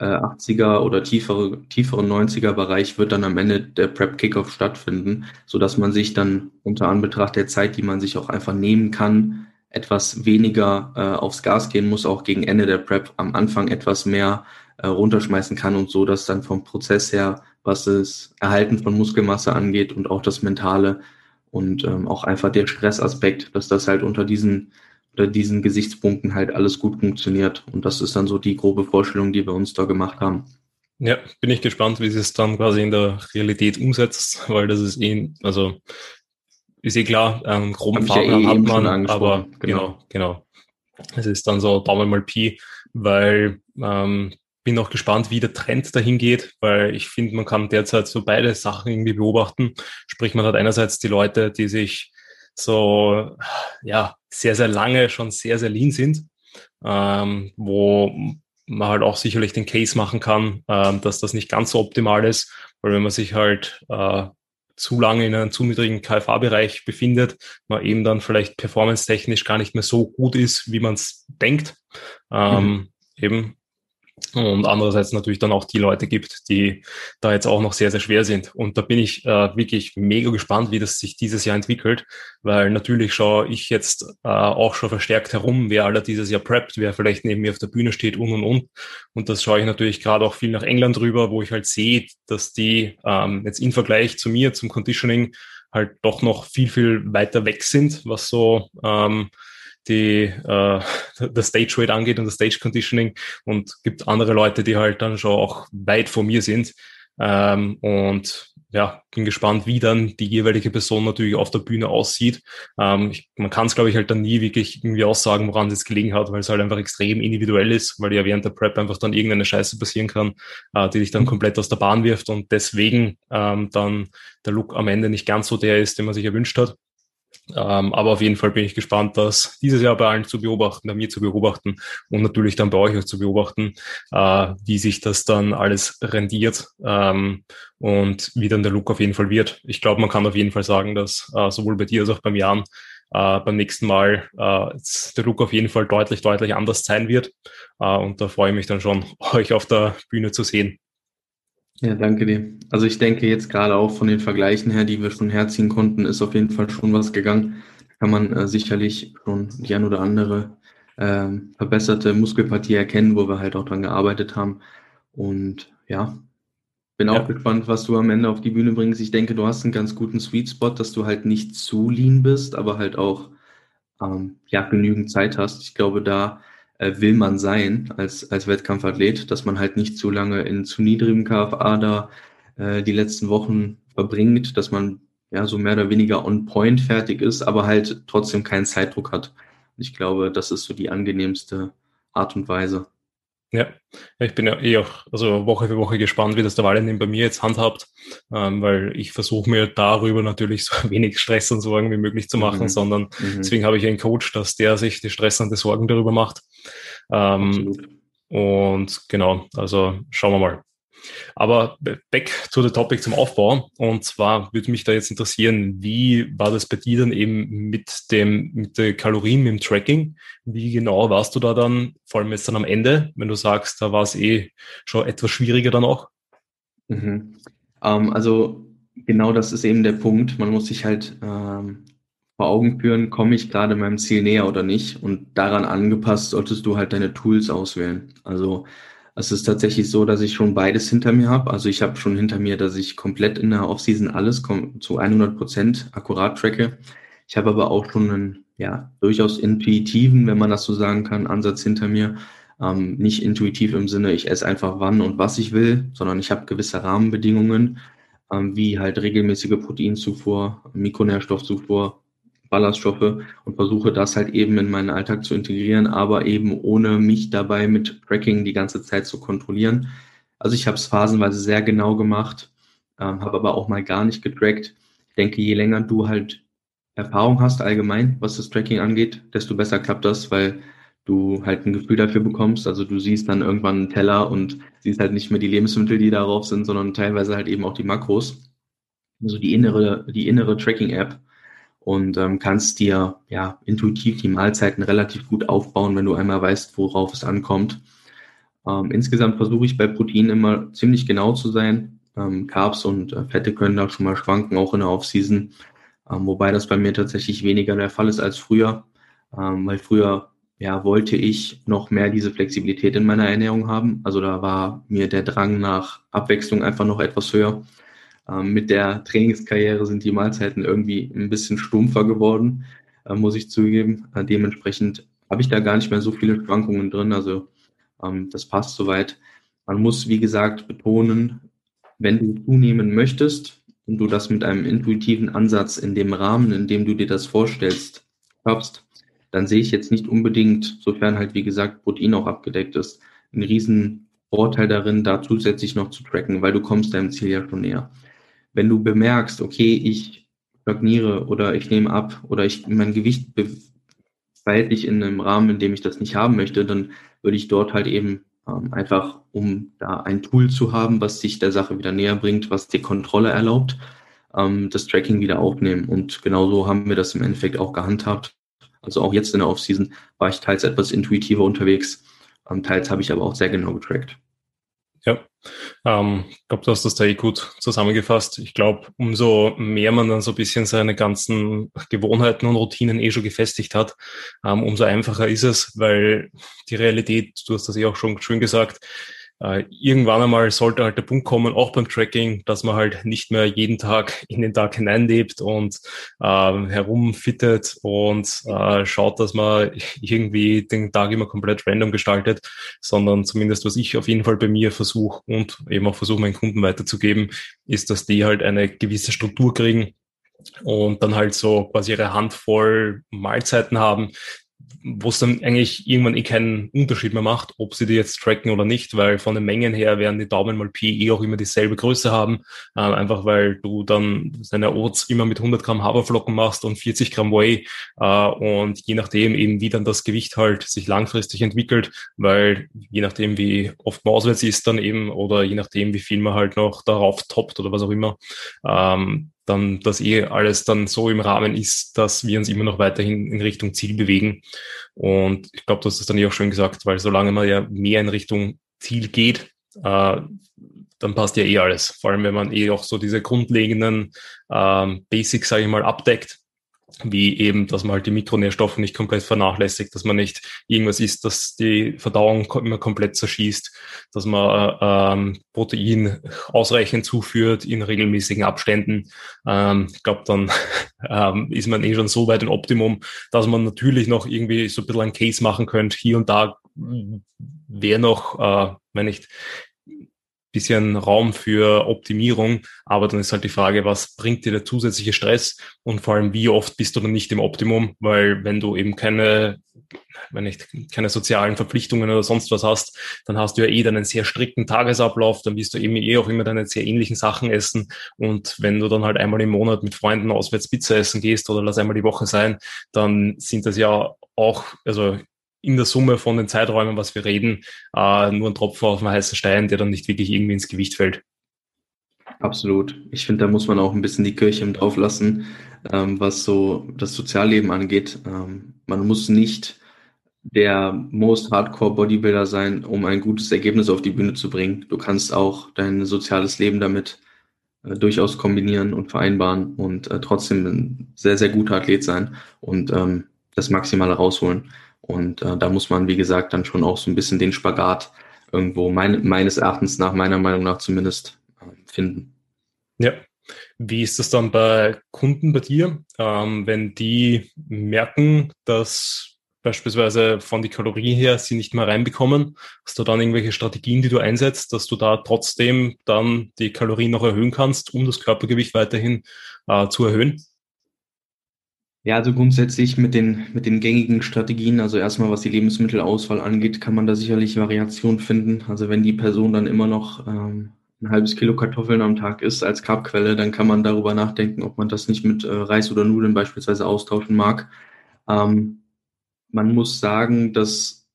äh, 80er oder tiefere, tieferen 90er Bereich wird dann am Ende der Prep Kickoff stattfinden, so dass man sich dann unter Anbetracht der Zeit, die man sich auch einfach nehmen kann, etwas weniger äh, aufs Gas gehen muss, auch gegen Ende der Prep am Anfang etwas mehr äh, runterschmeißen kann und so, dass dann vom Prozess her, was das Erhalten von Muskelmasse angeht und auch das Mentale und ähm, auch einfach der Stressaspekt, dass das halt unter diesen unter diesen Gesichtspunkten halt alles gut funktioniert. Und das ist dann so die grobe Vorstellung, die wir uns da gemacht haben. Ja, bin ich gespannt, wie sie es dann quasi in der Realität umsetzt, weil das ist eh, also ist eh klar, einen groben Fahrplan ja eh hat man, aber genau, genau. Es ist dann so Daumen mal Pi, weil ähm, bin auch gespannt, wie der Trend dahin geht, weil ich finde, man kann derzeit so beide Sachen irgendwie beobachten. Sprich, man hat einerseits die Leute, die sich so ja sehr, sehr lange schon sehr, sehr lean sind, ähm, wo man halt auch sicherlich den Case machen kann, ähm, dass das nicht ganz so optimal ist, weil wenn man sich halt äh, zu lange in einem zu niedrigen KFA-Bereich befindet, man eben dann vielleicht performance-technisch gar nicht mehr so gut ist, wie man es denkt. Ähm, mhm. Eben und andererseits natürlich dann auch die Leute gibt, die da jetzt auch noch sehr, sehr schwer sind. Und da bin ich äh, wirklich mega gespannt, wie das sich dieses Jahr entwickelt, weil natürlich schaue ich jetzt äh, auch schon verstärkt herum, wer aller dieses Jahr preppt, wer vielleicht neben mir auf der Bühne steht und und und. Und das schaue ich natürlich gerade auch viel nach England rüber, wo ich halt sehe, dass die ähm, jetzt im Vergleich zu mir, zum Conditioning, halt doch noch viel, viel weiter weg sind, was so ähm, die äh, das Stage Weight angeht und das Stage Conditioning und gibt andere Leute, die halt dann schon auch weit vor mir sind. Ähm, und ja, bin gespannt, wie dann die jeweilige Person natürlich auf der Bühne aussieht. Ähm, ich, man kann es, glaube ich, halt dann nie wirklich irgendwie aussagen, woran es jetzt gelegen hat, weil es halt einfach extrem individuell ist, weil ja während der Prep einfach dann irgendeine Scheiße passieren kann, äh, die dich dann komplett aus der Bahn wirft und deswegen ähm, dann der Look am Ende nicht ganz so der ist, den man sich erwünscht hat. Ähm, aber auf jeden Fall bin ich gespannt, das dieses Jahr bei allen zu beobachten, bei mir zu beobachten und natürlich dann bei euch auch zu beobachten, äh, wie sich das dann alles rendiert ähm, und wie dann der Look auf jeden Fall wird. Ich glaube, man kann auf jeden Fall sagen, dass äh, sowohl bei dir als auch beim Jan äh, beim nächsten Mal äh, der Look auf jeden Fall deutlich, deutlich anders sein wird. Äh, und da freue ich mich dann schon, [LAUGHS] euch auf der Bühne zu sehen. Ja, danke dir. Also ich denke jetzt gerade auch von den Vergleichen her, die wir schon herziehen konnten, ist auf jeden Fall schon was gegangen. Da kann man äh, sicherlich schon die ein oder andere äh, verbesserte Muskelpartie erkennen, wo wir halt auch dran gearbeitet haben. Und ja, bin auch ja. gespannt, was du am Ende auf die Bühne bringst. Ich denke, du hast einen ganz guten Sweet Spot, dass du halt nicht zu lean bist, aber halt auch ähm, ja, genügend Zeit hast. Ich glaube, da will man sein als, als Wettkampfathlet, dass man halt nicht zu lange in zu niedrigem KFA da äh, die letzten Wochen verbringt, dass man ja so mehr oder weniger on point fertig ist, aber halt trotzdem keinen Zeitdruck hat. Ich glaube, das ist so die angenehmste Art und Weise. Ja, ich bin ja eh auch also Woche für Woche gespannt, wie das der Valentin bei mir jetzt handhabt, ähm, weil ich versuche mir darüber natürlich so [LAUGHS] wenig Stress und Sorgen wie möglich zu machen, mhm. sondern mhm. deswegen habe ich einen Coach, dass der sich die Stress und die Sorgen darüber macht. Ähm, und genau, also schauen wir mal. Aber back to the topic zum Aufbau. Und zwar würde mich da jetzt interessieren, wie war das bei dir dann eben mit dem, mit den Kalorien, mit dem Tracking? Wie genau warst du da dann, vor allem jetzt dann am Ende, wenn du sagst, da war es eh schon etwas schwieriger dann auch? Mhm. Ähm, also genau das ist eben der Punkt. Man muss sich halt ähm, vor Augen führen, komme ich gerade meinem Ziel näher oder nicht. Und daran angepasst solltest du halt deine Tools auswählen. Also es ist tatsächlich so, dass ich schon beides hinter mir habe. Also ich habe schon hinter mir, dass ich komplett in der Offseason alles zu 100 Prozent akkurat tracke. Ich habe aber auch schon einen ja durchaus intuitiven, wenn man das so sagen kann, Ansatz hinter mir. Ähm, nicht intuitiv im Sinne, ich esse einfach wann und was ich will, sondern ich habe gewisse Rahmenbedingungen, ähm, wie halt regelmäßige Proteinzufuhr, Mikronährstoffzufuhr, Ballaststoffe und versuche das halt eben in meinen Alltag zu integrieren, aber eben ohne mich dabei mit Tracking die ganze Zeit zu kontrollieren. Also ich habe es phasenweise sehr genau gemacht, ähm, habe aber auch mal gar nicht getrackt. Ich denke, je länger du halt Erfahrung hast allgemein, was das Tracking angeht, desto besser klappt das, weil du halt ein Gefühl dafür bekommst. Also du siehst dann irgendwann einen Teller und siehst halt nicht mehr die Lebensmittel, die darauf sind, sondern teilweise halt eben auch die Makros. Also die innere, die innere Tracking-App und ähm, kannst dir ja intuitiv die Mahlzeiten relativ gut aufbauen, wenn du einmal weißt, worauf es ankommt. Ähm, insgesamt versuche ich bei Proteinen immer ziemlich genau zu sein. Ähm, Carbs und äh, Fette können da schon mal schwanken, auch in der Offseason. Ähm, wobei das bei mir tatsächlich weniger der Fall ist als früher, ähm, weil früher ja, wollte ich noch mehr diese Flexibilität in meiner Ernährung haben. Also da war mir der Drang nach Abwechslung einfach noch etwas höher. Ähm, mit der Trainingskarriere sind die Mahlzeiten irgendwie ein bisschen stumpfer geworden, äh, muss ich zugeben. Äh, dementsprechend habe ich da gar nicht mehr so viele Schwankungen drin. Also ähm, das passt soweit. Man muss, wie gesagt, betonen, wenn du zunehmen möchtest und du das mit einem intuitiven Ansatz in dem Rahmen, in dem du dir das vorstellst, schaffst, dann sehe ich jetzt nicht unbedingt, sofern halt, wie gesagt, Protein auch abgedeckt ist, einen riesen Vorteil darin, da zusätzlich noch zu tracken, weil du kommst deinem Ziel ja schon näher wenn du bemerkst, okay, ich stagniere oder ich nehme ab oder ich mein Gewicht verhält sich in einem Rahmen, in dem ich das nicht haben möchte, dann würde ich dort halt eben ähm, einfach, um da ein Tool zu haben, was sich der Sache wieder näher bringt, was dir Kontrolle erlaubt, ähm, das Tracking wieder aufnehmen. Und genauso haben wir das im Endeffekt auch gehandhabt. Also auch jetzt in der Offseason war ich teils etwas intuitiver unterwegs, ähm, teils habe ich aber auch sehr genau getrackt. Ja, ähm, ich glaube, du hast das da eh gut zusammengefasst. Ich glaube, umso mehr man dann so ein bisschen seine ganzen Gewohnheiten und Routinen eh schon gefestigt hat, ähm, umso einfacher ist es, weil die Realität, du hast das eh auch schon schön gesagt, äh, irgendwann einmal sollte halt der Punkt kommen, auch beim Tracking, dass man halt nicht mehr jeden Tag in den Tag hineinlebt und äh, herumfittet und äh, schaut, dass man irgendwie den Tag immer komplett random gestaltet, sondern zumindest was ich auf jeden Fall bei mir versuche und eben auch versuche, meinen Kunden weiterzugeben, ist, dass die halt eine gewisse Struktur kriegen, und dann halt so quasi ihre Handvoll Mahlzeiten haben, wo es dann eigentlich irgendwann eh keinen Unterschied mehr macht, ob sie die jetzt tracken oder nicht, weil von den Mengen her werden die Daumen mal Pi eh auch immer dieselbe Größe haben, äh, einfach weil du dann deine Oats immer mit 100 Gramm Haferflocken machst und 40 Gramm Whey äh, und je nachdem eben wie dann das Gewicht halt sich langfristig entwickelt, weil je nachdem wie oft man auswärts ist dann eben oder je nachdem wie viel man halt noch darauf toppt oder was auch immer, ähm, dann das eh alles dann so im Rahmen ist, dass wir uns immer noch weiterhin in Richtung Ziel bewegen. Und ich glaube, du hast das dann eh auch schön gesagt, weil solange man ja mehr in Richtung Ziel geht, äh, dann passt ja eh alles. Vor allem, wenn man eh auch so diese grundlegenden ähm, Basics, sage ich mal, abdeckt, wie eben, dass man halt die Mikronährstoffe nicht komplett vernachlässigt, dass man nicht irgendwas isst, das die Verdauung immer komplett zerschießt, dass man ähm, Protein ausreichend zuführt in regelmäßigen Abständen. Ähm, ich glaube, dann [LAUGHS] ähm, ist man eh schon so weit im Optimum, dass man natürlich noch irgendwie so ein bisschen ein Case machen könnte. Hier und da wäre noch, äh, wenn nicht bisschen Raum für Optimierung, aber dann ist halt die Frage, was bringt dir der zusätzliche Stress? Und vor allem, wie oft bist du dann nicht im Optimum, weil wenn du eben keine, wenn nicht keine sozialen Verpflichtungen oder sonst was hast, dann hast du ja eh deinen sehr strikten Tagesablauf, dann wirst du eben eh auch immer deine sehr ähnlichen Sachen essen. Und wenn du dann halt einmal im Monat mit Freunden auswärts Pizza essen gehst oder lass einmal die Woche sein, dann sind das ja auch, also in der Summe von den Zeiträumen, was wir reden, äh, nur ein Tropfen auf dem heißen Stein, der dann nicht wirklich irgendwie ins Gewicht fällt. Absolut. Ich finde, da muss man auch ein bisschen die Kirche im Dorf lassen, ähm, was so das Sozialleben angeht. Ähm, man muss nicht der most hardcore Bodybuilder sein, um ein gutes Ergebnis auf die Bühne zu bringen. Du kannst auch dein soziales Leben damit äh, durchaus kombinieren und vereinbaren und äh, trotzdem ein sehr, sehr guter Athlet sein und ähm, das Maximale rausholen. Und äh, da muss man, wie gesagt, dann schon auch so ein bisschen den Spagat irgendwo mein, meines Erachtens nach, meiner Meinung nach zumindest äh, finden. Ja. Wie ist das dann bei Kunden bei dir, ähm, wenn die merken, dass beispielsweise von die Kalorie her sie nicht mehr reinbekommen? Hast du dann irgendwelche Strategien, die du einsetzt, dass du da trotzdem dann die Kalorien noch erhöhen kannst, um das Körpergewicht weiterhin äh, zu erhöhen? Ja, also grundsätzlich mit den, mit den gängigen Strategien, also erstmal was die Lebensmittelauswahl angeht, kann man da sicherlich Variationen finden. Also wenn die Person dann immer noch ähm, ein halbes Kilo Kartoffeln am Tag isst als Carbquelle, dann kann man darüber nachdenken, ob man das nicht mit äh, Reis oder Nudeln beispielsweise austauschen mag. Ähm, man muss sagen, dass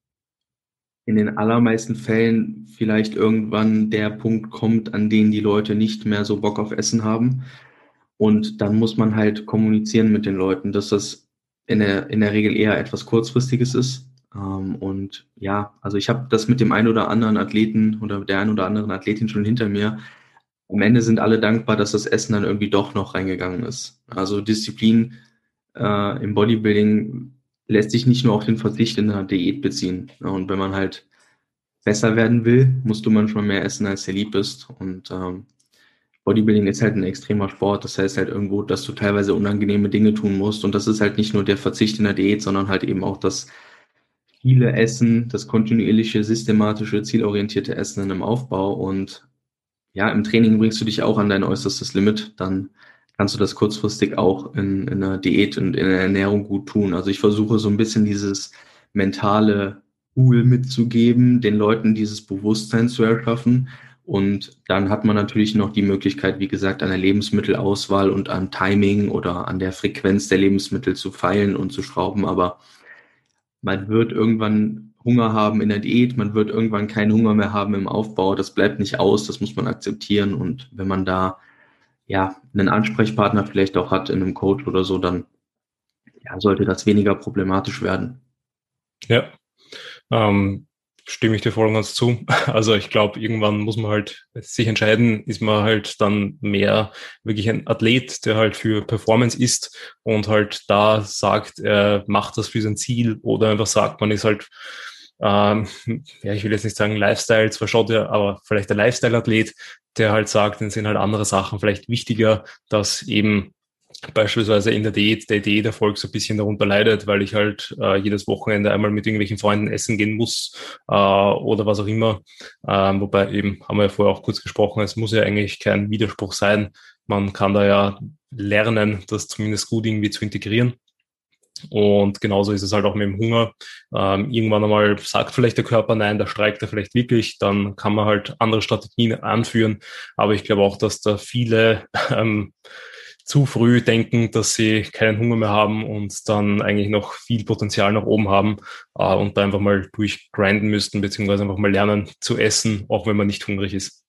in den allermeisten Fällen vielleicht irgendwann der Punkt kommt, an den die Leute nicht mehr so Bock auf Essen haben. Und dann muss man halt kommunizieren mit den Leuten, dass das in der, in der Regel eher etwas Kurzfristiges ist. Ähm, und ja, also ich habe das mit dem einen oder anderen Athleten oder der einen oder anderen Athletin schon hinter mir. Am Ende sind alle dankbar, dass das Essen dann irgendwie doch noch reingegangen ist. Also Disziplin äh, im Bodybuilding lässt sich nicht nur auf den Verzicht in der Diät beziehen. Und wenn man halt besser werden will, musst du manchmal mehr essen, als dir lieb ist. Und ähm, Bodybuilding ist halt ein extremer Sport. Das heißt halt irgendwo, dass du teilweise unangenehme Dinge tun musst. Und das ist halt nicht nur der Verzicht in der Diät, sondern halt eben auch das viele Essen, das kontinuierliche, systematische, zielorientierte Essen in einem Aufbau. Und ja, im Training bringst du dich auch an dein äußerstes Limit. Dann kannst du das kurzfristig auch in, in einer Diät und in der Ernährung gut tun. Also ich versuche so ein bisschen dieses mentale Tool mitzugeben, den Leuten dieses Bewusstsein zu erschaffen, und dann hat man natürlich noch die Möglichkeit, wie gesagt, an der Lebensmittelauswahl und am Timing oder an der Frequenz der Lebensmittel zu feilen und zu schrauben. Aber man wird irgendwann Hunger haben in der Diät, man wird irgendwann keinen Hunger mehr haben im Aufbau. Das bleibt nicht aus, das muss man akzeptieren. Und wenn man da ja einen Ansprechpartner vielleicht auch hat in einem Coach oder so, dann ja, sollte das weniger problematisch werden. Ja. Ähm, stimme ich dir voll und ganz zu. [LAUGHS] Also ich glaube, irgendwann muss man halt sich entscheiden, ist man halt dann mehr wirklich ein Athlet, der halt für Performance ist und halt da sagt, er macht das für sein Ziel oder einfach sagt, man ist halt, ähm, ja, ich will jetzt nicht sagen Lifestyle, zwar schaut er, aber vielleicht der Lifestyle-Athlet, der halt sagt, dann sind halt andere Sachen vielleicht wichtiger, dass eben beispielsweise in der Diät, der Diäterfolg so ein bisschen darunter leidet, weil ich halt äh, jedes Wochenende einmal mit irgendwelchen Freunden essen gehen muss äh, oder was auch immer. Ähm, wobei eben, haben wir ja vorher auch kurz gesprochen, es muss ja eigentlich kein Widerspruch sein. Man kann da ja lernen, das zumindest gut irgendwie zu integrieren. Und genauso ist es halt auch mit dem Hunger. Ähm, irgendwann einmal sagt vielleicht der Körper nein, da streikt er vielleicht wirklich, dann kann man halt andere Strategien anführen. Aber ich glaube auch, dass da viele [LAUGHS] ähm, zu früh denken, dass sie keinen Hunger mehr haben und dann eigentlich noch viel Potenzial nach oben haben äh, und da einfach mal durchgrinden müssten, beziehungsweise einfach mal lernen zu essen, auch wenn man nicht hungrig ist.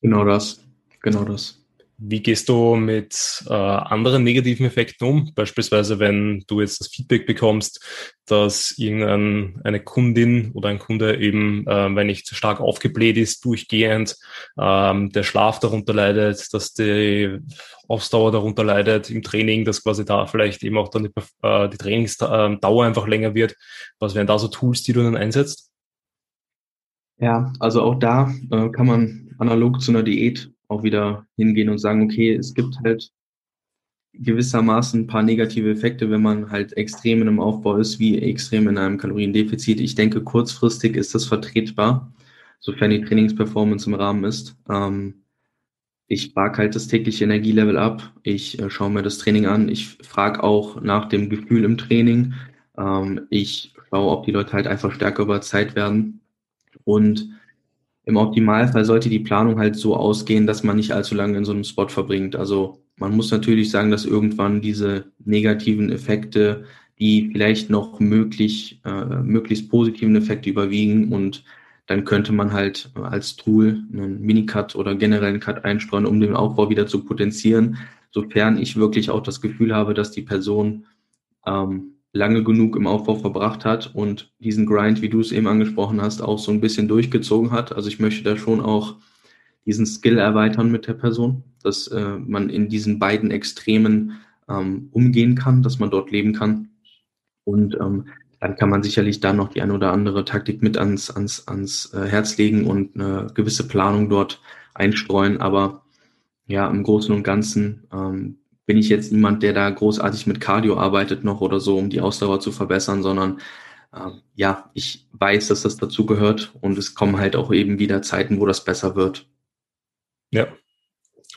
Genau das, genau das. Wie gehst du mit äh, anderen negativen Effekten um? Beispielsweise, wenn du jetzt das Feedback bekommst, dass irgendeine Kundin oder ein Kunde eben, äh, wenn nicht stark aufgebläht ist, durchgehend, ähm, der Schlaf darunter leidet, dass die Ausdauer darunter leidet im Training, dass quasi da vielleicht eben auch dann die, äh, die Trainingsdauer einfach länger wird. Was wären da so Tools, die du dann einsetzt? Ja, also auch da äh, kann man analog zu einer Diät auch wieder hingehen und sagen, okay, es gibt halt gewissermaßen ein paar negative Effekte, wenn man halt extrem in einem Aufbau ist, wie extrem in einem Kaloriendefizit. Ich denke, kurzfristig ist das vertretbar, sofern die Trainingsperformance im Rahmen ist. Ähm, ich frage halt das tägliche Energielevel ab. Ich äh, schaue mir das Training an. Ich frage auch nach dem Gefühl im Training. Ähm, ich schaue, ob die Leute halt einfach stärker über Zeit werden. Und im Optimalfall sollte die Planung halt so ausgehen, dass man nicht allzu lange in so einem Spot verbringt. Also man muss natürlich sagen, dass irgendwann diese negativen Effekte, die vielleicht noch möglich, äh, möglichst positiven Effekte überwiegen und dann könnte man halt als Tool einen Minicut oder generellen Cut einstreuen, um den Aufbau wieder zu potenzieren, sofern ich wirklich auch das Gefühl habe, dass die Person ähm, lange genug im Aufbau verbracht hat und diesen Grind, wie du es eben angesprochen hast, auch so ein bisschen durchgezogen hat. Also ich möchte da schon auch diesen Skill erweitern mit der Person, dass äh, man in diesen beiden Extremen ähm, umgehen kann, dass man dort leben kann. Und ähm, dann kann man sicherlich da noch die eine oder andere Taktik mit ans, ans, ans äh, Herz legen und eine gewisse Planung dort einstreuen. Aber ja, im Großen und Ganzen ähm, bin ich jetzt niemand, der da großartig mit Cardio arbeitet noch oder so, um die Ausdauer zu verbessern, sondern ähm, ja, ich weiß, dass das dazu gehört und es kommen halt auch eben wieder Zeiten, wo das besser wird. Ja.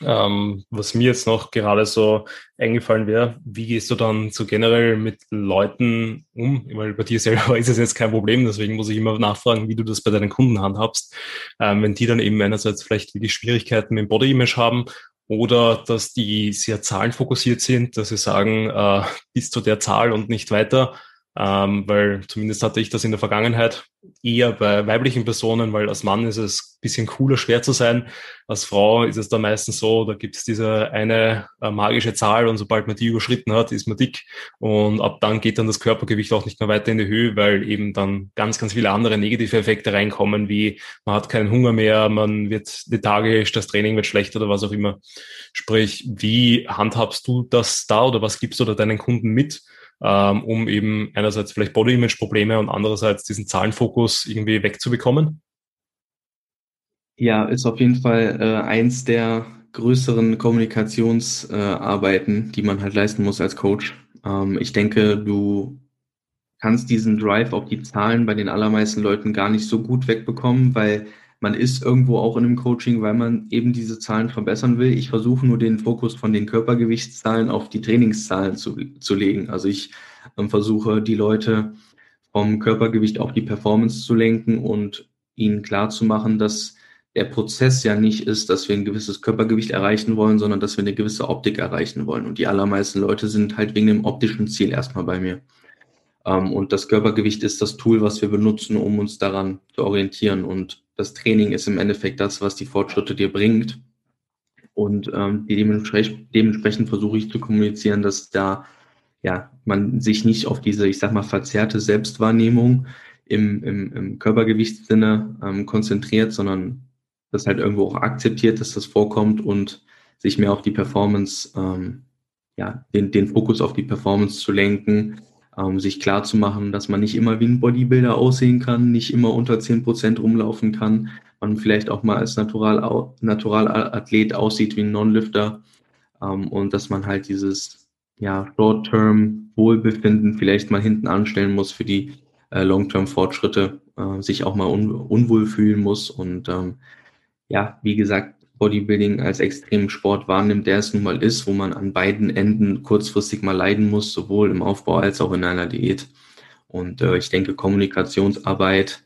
Ähm, was mir jetzt noch gerade so eingefallen wäre, wie gehst du dann so generell mit Leuten um? Weil bei dir selber [LAUGHS] ist es jetzt kein Problem, deswegen muss ich immer nachfragen, wie du das bei deinen Kunden handhabst. Ähm, wenn die dann eben einerseits vielleicht wirklich Schwierigkeiten mit dem Body Image haben oder dass die sehr zahlenfokussiert sind, dass sie sagen, äh, bis zu der Zahl und nicht weiter, ähm, weil zumindest hatte ich das in der Vergangenheit eher bei weiblichen Personen, weil als Mann ist es ein bisschen cooler, schwer zu sein. Als Frau ist es da meistens so, da gibt es diese eine äh, magische Zahl und sobald man die überschritten hat, ist man dick und ab dann geht dann das Körpergewicht auch nicht mehr weiter in die Höhe, weil eben dann ganz, ganz viele andere negative Effekte reinkommen, wie man hat keinen Hunger mehr, man wird lethargisch, das Training wird schlecht oder was auch immer. Sprich, wie handhabst du das da oder was gibst du da deinen Kunden mit? Ähm, um eben einerseits vielleicht Body-Image-Probleme und andererseits diesen Zahlenfokus irgendwie wegzubekommen? Ja, ist auf jeden Fall äh, eins der größeren Kommunikationsarbeiten, äh, die man halt leisten muss als Coach. Ähm, ich denke, du kannst diesen Drive auf die Zahlen bei den allermeisten Leuten gar nicht so gut wegbekommen, weil man ist irgendwo auch in einem Coaching, weil man eben diese Zahlen verbessern will. Ich versuche nur den Fokus von den Körpergewichtszahlen auf die Trainingszahlen zu, zu legen. Also ich ähm, versuche die Leute vom Körpergewicht auf die Performance zu lenken und ihnen klar zu machen, dass der Prozess ja nicht ist, dass wir ein gewisses Körpergewicht erreichen wollen, sondern dass wir eine gewisse Optik erreichen wollen. Und die allermeisten Leute sind halt wegen dem optischen Ziel erstmal bei mir. Ähm, und das Körpergewicht ist das Tool, was wir benutzen, um uns daran zu orientieren. Und das Training ist im Endeffekt das, was die Fortschritte dir bringt. Und ähm, dementsprechend, dementsprechend versuche ich zu kommunizieren, dass da ja man sich nicht auf diese, ich sag mal, verzerrte Selbstwahrnehmung im, im, im Körpergewichtssinne ähm, konzentriert, sondern das halt irgendwo auch akzeptiert, dass das vorkommt und sich mehr auf die Performance, ähm, ja, den, den Fokus auf die Performance zu lenken, ähm, sich klar zu machen, dass man nicht immer wie ein Bodybuilder aussehen kann, nicht immer unter zehn Prozent rumlaufen kann, man vielleicht auch mal als Natural, Naturalathlet aussieht wie ein Non-Lifter ähm, und dass man halt dieses ja, Short-Term Wohlbefinden vielleicht mal hinten anstellen muss für die äh, Long-Term Fortschritte, äh, sich auch mal un unwohl fühlen muss und ähm, ja, wie gesagt, Bodybuilding als extremen Sport wahrnimmt, der es nun mal ist, wo man an beiden Enden kurzfristig mal leiden muss, sowohl im Aufbau als auch in einer Diät. Und äh, ich denke, Kommunikationsarbeit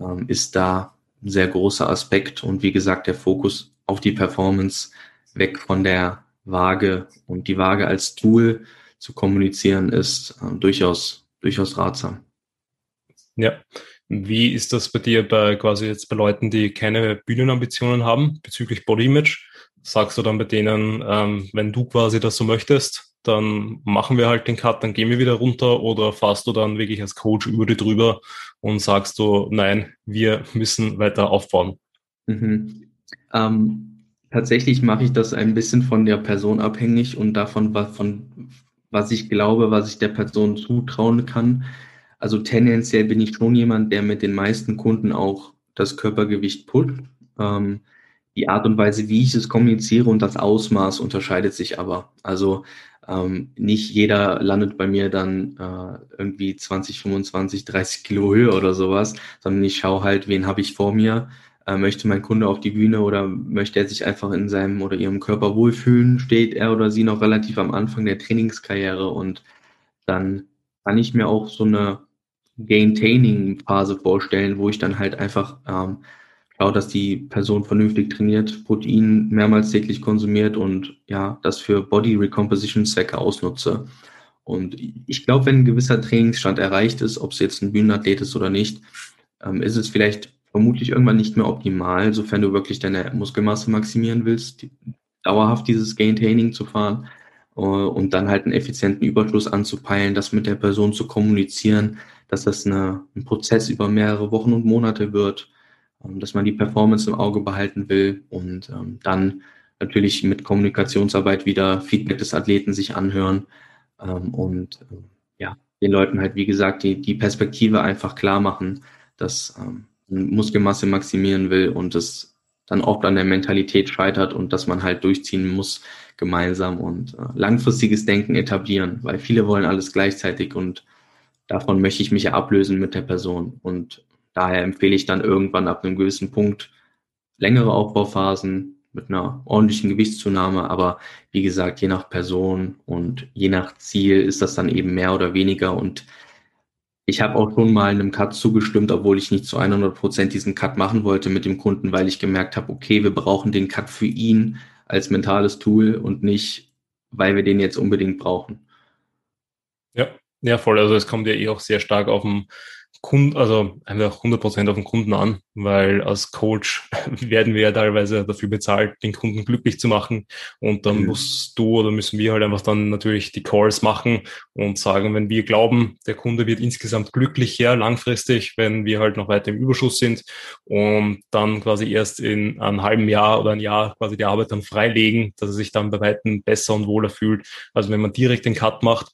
ähm, ist da ein sehr großer Aspekt und wie gesagt, der Fokus auf die Performance weg von der Waage und die Waage als Tool zu kommunizieren ist äh, durchaus, durchaus ratsam. Ja, wie ist das bei dir bei quasi jetzt bei Leuten, die keine Bühnenambitionen haben bezüglich Body Image? sagst du dann bei denen, ähm, wenn du quasi das so möchtest, dann machen wir halt den Cut, dann gehen wir wieder runter oder fahrst du dann wirklich als Coach über die drüber und sagst du, nein, wir müssen weiter aufbauen? Mhm. Ähm, tatsächlich mache ich das ein bisschen von der Person abhängig und davon, was, von, was ich glaube, was ich der Person zutrauen kann. Also tendenziell bin ich schon jemand, der mit den meisten Kunden auch das Körpergewicht pullt. Ähm, die Art und Weise, wie ich es kommuniziere und das Ausmaß unterscheidet sich aber. Also ähm, nicht jeder landet bei mir dann äh, irgendwie 20, 25, 30 Kilo höher oder sowas, sondern ich schaue halt, wen habe ich vor mir, äh, möchte mein Kunde auf die Bühne oder möchte er sich einfach in seinem oder ihrem Körper wohlfühlen, steht er oder sie noch relativ am Anfang der Trainingskarriere und dann kann ich mir auch so eine Gaintaining-Phase vorstellen, wo ich dann halt einfach ähm, schaue, dass die Person vernünftig trainiert, Protein mehrmals täglich konsumiert und ja, das für Body Recomposition Zwecke ausnutze. Und ich glaube, wenn ein gewisser Trainingsstand erreicht ist, ob es jetzt ein Bühnenathlet ist oder nicht, ähm, ist es vielleicht vermutlich irgendwann nicht mehr optimal, sofern du wirklich deine Muskelmasse maximieren willst, die, dauerhaft dieses Gain-Training zu fahren uh, und dann halt einen effizienten Überschuss anzupeilen, das mit der Person zu kommunizieren, dass das eine, ein Prozess über mehrere Wochen und Monate wird, ähm, dass man die Performance im Auge behalten will und ähm, dann natürlich mit Kommunikationsarbeit wieder Feedback des Athleten sich anhören ähm, und ja, den Leuten halt, wie gesagt, die, die Perspektive einfach klar machen, dass Muskelmasse maximieren will und es dann oft an der Mentalität scheitert und dass man halt durchziehen muss gemeinsam und äh, langfristiges Denken etablieren, weil viele wollen alles gleichzeitig und davon möchte ich mich ja ablösen mit der Person. Und daher empfehle ich dann irgendwann ab einem gewissen Punkt längere Aufbauphasen mit einer ordentlichen Gewichtszunahme, aber wie gesagt, je nach Person und je nach Ziel ist das dann eben mehr oder weniger. Und ich habe auch schon mal einem Cut zugestimmt, obwohl ich nicht zu 100 Prozent diesen Cut machen wollte mit dem Kunden, weil ich gemerkt habe, okay, wir brauchen den Cut für ihn als mentales Tool und nicht, weil wir den jetzt unbedingt brauchen. Ja, ja, voll. Also es kommt ja eh auch sehr stark auf den Kunden, also einfach 100% auf den Kunden an, weil als Coach [LAUGHS] werden wir ja teilweise dafür bezahlt, den Kunden glücklich zu machen. Und dann mhm. musst du oder müssen wir halt einfach dann natürlich die Calls machen und sagen, wenn wir glauben, der Kunde wird insgesamt glücklicher langfristig, wenn wir halt noch weiter im Überschuss sind und dann quasi erst in einem halben Jahr oder ein Jahr quasi die Arbeit dann freilegen, dass er sich dann bei Weitem besser und wohler fühlt. Also wenn man direkt den Cut macht,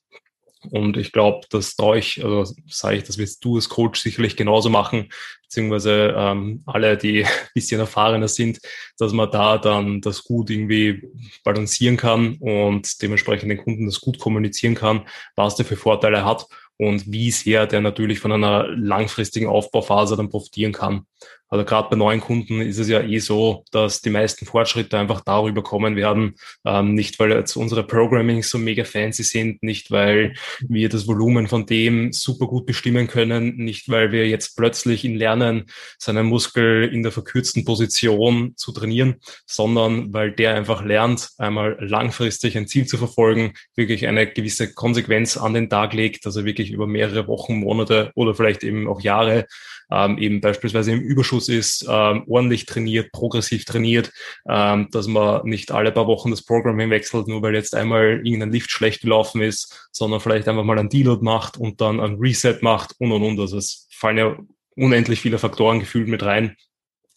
und ich glaube, das traue ich, also sage ich, das wirst du als Coach sicherlich genauso machen, beziehungsweise ähm, alle, die [LAUGHS] ein bisschen erfahrener sind, dass man da dann das gut irgendwie balancieren kann und dementsprechend den Kunden das gut kommunizieren kann, was der für Vorteile hat und wie sehr der natürlich von einer langfristigen Aufbauphase dann profitieren kann. Also gerade bei neuen Kunden ist es ja eh so, dass die meisten Fortschritte einfach darüber kommen werden, ähm, nicht weil jetzt unsere Programming so mega fancy sind, nicht weil wir das Volumen von dem super gut bestimmen können, nicht weil wir jetzt plötzlich ihn lernen, seinen Muskel in der verkürzten Position zu trainieren, sondern weil der einfach lernt, einmal langfristig ein Ziel zu verfolgen, wirklich eine gewisse Konsequenz an den Tag legt, dass er wirklich über mehrere Wochen, Monate oder vielleicht eben auch Jahre ähm, eben beispielsweise im Überschuss ist, ähm, ordentlich trainiert, progressiv trainiert, ähm, dass man nicht alle paar Wochen das Programming wechselt, nur weil jetzt einmal irgendein Lift schlecht gelaufen ist, sondern vielleicht einfach mal ein Deload macht und dann ein Reset macht und und und. Also es fallen ja unendlich viele Faktoren gefühlt mit rein,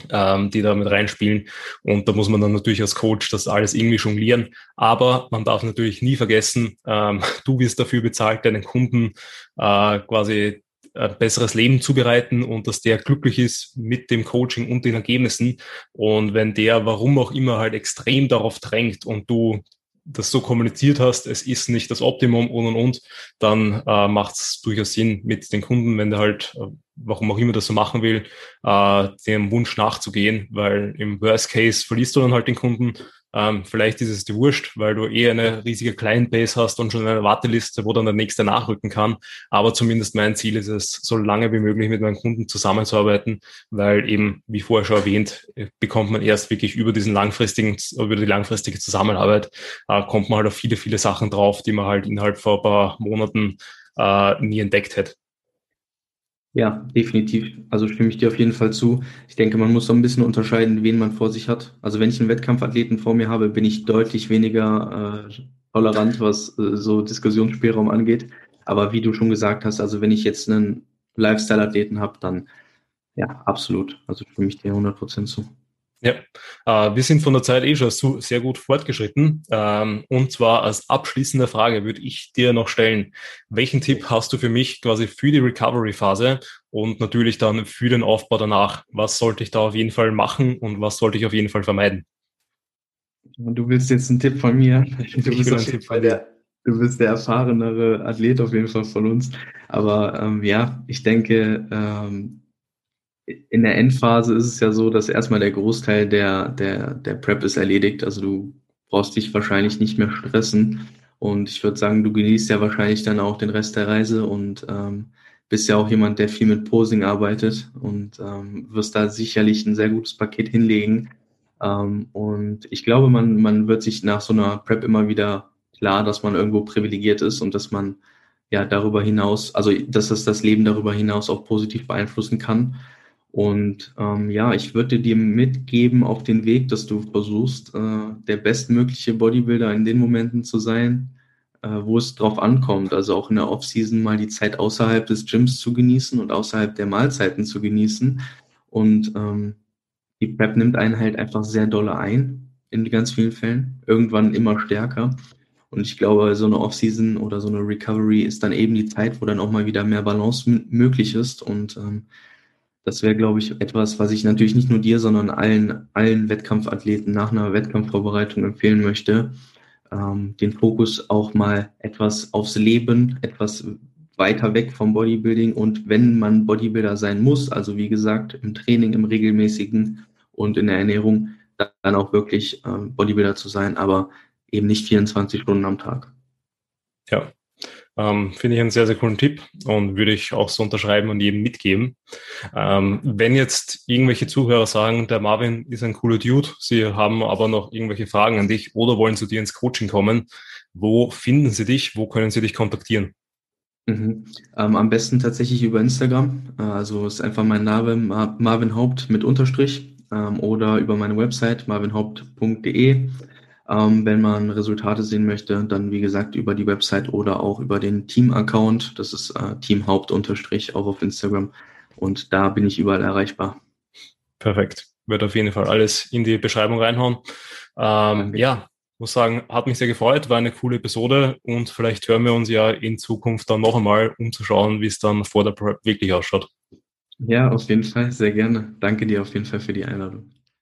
ähm, die da mit reinspielen. Und da muss man dann natürlich als Coach das alles irgendwie jonglieren. Aber man darf natürlich nie vergessen, ähm, [LAUGHS] du wirst dafür bezahlt, deinen Kunden äh, quasi ein besseres Leben zubereiten und dass der glücklich ist mit dem Coaching und den Ergebnissen. Und wenn der, warum auch immer, halt extrem darauf drängt und du das so kommuniziert hast, es ist nicht das Optimum und und und, dann äh, macht es durchaus Sinn mit den Kunden, wenn der halt, äh, warum auch immer das so machen will, äh, dem Wunsch nachzugehen, weil im Worst Case verlierst du dann halt den Kunden, ähm, vielleicht ist es dir wurscht, weil du eh eine riesige Client-Base hast und schon eine Warteliste, wo dann der nächste nachrücken kann. Aber zumindest mein Ziel ist es, so lange wie möglich mit meinen Kunden zusammenzuarbeiten, weil eben, wie vorher schon erwähnt, bekommt man erst wirklich über diesen langfristigen, über die langfristige Zusammenarbeit, äh, kommt man halt auf viele, viele Sachen drauf, die man halt innerhalb von ein paar Monaten äh, nie entdeckt hätte. Ja, definitiv. Also stimme ich dir auf jeden Fall zu. Ich denke, man muss so ein bisschen unterscheiden, wen man vor sich hat. Also wenn ich einen Wettkampfathleten vor mir habe, bin ich deutlich weniger äh, tolerant, was äh, so Diskussionsspielraum angeht. Aber wie du schon gesagt hast, also wenn ich jetzt einen Lifestyle-Athleten habe, dann ja, absolut. Also stimme ich dir 100% zu. Ja, äh, wir sind von der Zeit eh schon so sehr gut fortgeschritten. Ähm, und zwar als abschließende Frage würde ich dir noch stellen, welchen Tipp hast du für mich quasi für die Recovery-Phase und natürlich dann für den Aufbau danach? Was sollte ich da auf jeden Fall machen und was sollte ich auf jeden Fall vermeiden? Du willst jetzt einen Tipp von mir. [LAUGHS] Du bist, auf jeden Fall der, du bist der erfahrenere Athlet auf jeden Fall von uns. Aber ähm, ja, ich denke, ähm, in der Endphase ist es ja so, dass erstmal der Großteil der, der, der Prep ist erledigt. Also du brauchst dich wahrscheinlich nicht mehr stressen. Und ich würde sagen, du genießt ja wahrscheinlich dann auch den Rest der Reise und ähm, bist ja auch jemand, der viel mit Posing arbeitet und ähm, wirst da sicherlich ein sehr gutes Paket hinlegen. Ähm, und ich glaube, man, man wird sich nach so einer Prep immer wieder klar, dass man irgendwo privilegiert ist und dass man ja darüber hinaus, also dass es das Leben darüber hinaus auch positiv beeinflussen kann. Und ähm, ja, ich würde dir mitgeben auf den Weg, dass du versuchst, äh, der bestmögliche Bodybuilder in den Momenten zu sein, äh, wo es drauf ankommt. Also auch in der Offseason mal die Zeit außerhalb des Gyms zu genießen und außerhalb der Mahlzeiten zu genießen. Und ähm, die Prep nimmt einen halt einfach sehr dolle ein, in ganz vielen Fällen. Irgendwann immer stärker. Und ich glaube, so eine Offseason oder so eine Recovery ist dann eben die Zeit, wo dann auch mal wieder mehr Balance möglich ist. Und ähm, das wäre, glaube ich, etwas, was ich natürlich nicht nur dir, sondern allen, allen Wettkampfathleten nach einer Wettkampfvorbereitung empfehlen möchte, ähm, den Fokus auch mal etwas aufs Leben, etwas weiter weg vom Bodybuilding und wenn man Bodybuilder sein muss, also wie gesagt, im Training, im regelmäßigen und in der Ernährung, dann auch wirklich ähm, Bodybuilder zu sein, aber eben nicht 24 Stunden am Tag. Ja, ähm, Finde ich einen sehr, sehr coolen Tipp und würde ich auch so unterschreiben und jedem mitgeben. Ähm, wenn jetzt irgendwelche Zuhörer sagen, der Marvin ist ein cooler Dude, sie haben aber noch irgendwelche Fragen an dich oder wollen zu dir ins Coaching kommen, wo finden sie dich? Wo können sie dich kontaktieren? Mhm. Ähm, am besten tatsächlich über Instagram. Äh, also ist einfach mein Name Marvin Haupt mit Unterstrich ähm, oder über meine Website marvinhaupt.de. Ähm, wenn man Resultate sehen möchte, dann wie gesagt über die Website oder auch über den Team-Account. Das ist äh, Teamhaupt unterstrich auch auf Instagram. Und da bin ich überall erreichbar. Perfekt. Wird auf jeden Fall alles in die Beschreibung reinhauen. Ähm, ja, muss sagen, hat mich sehr gefreut, war eine coole Episode und vielleicht hören wir uns ja in Zukunft dann noch einmal, um zu schauen, wie es dann vor der Prep wirklich ausschaut. Ja, auf jeden Fall, sehr gerne. Danke dir auf jeden Fall für die Einladung.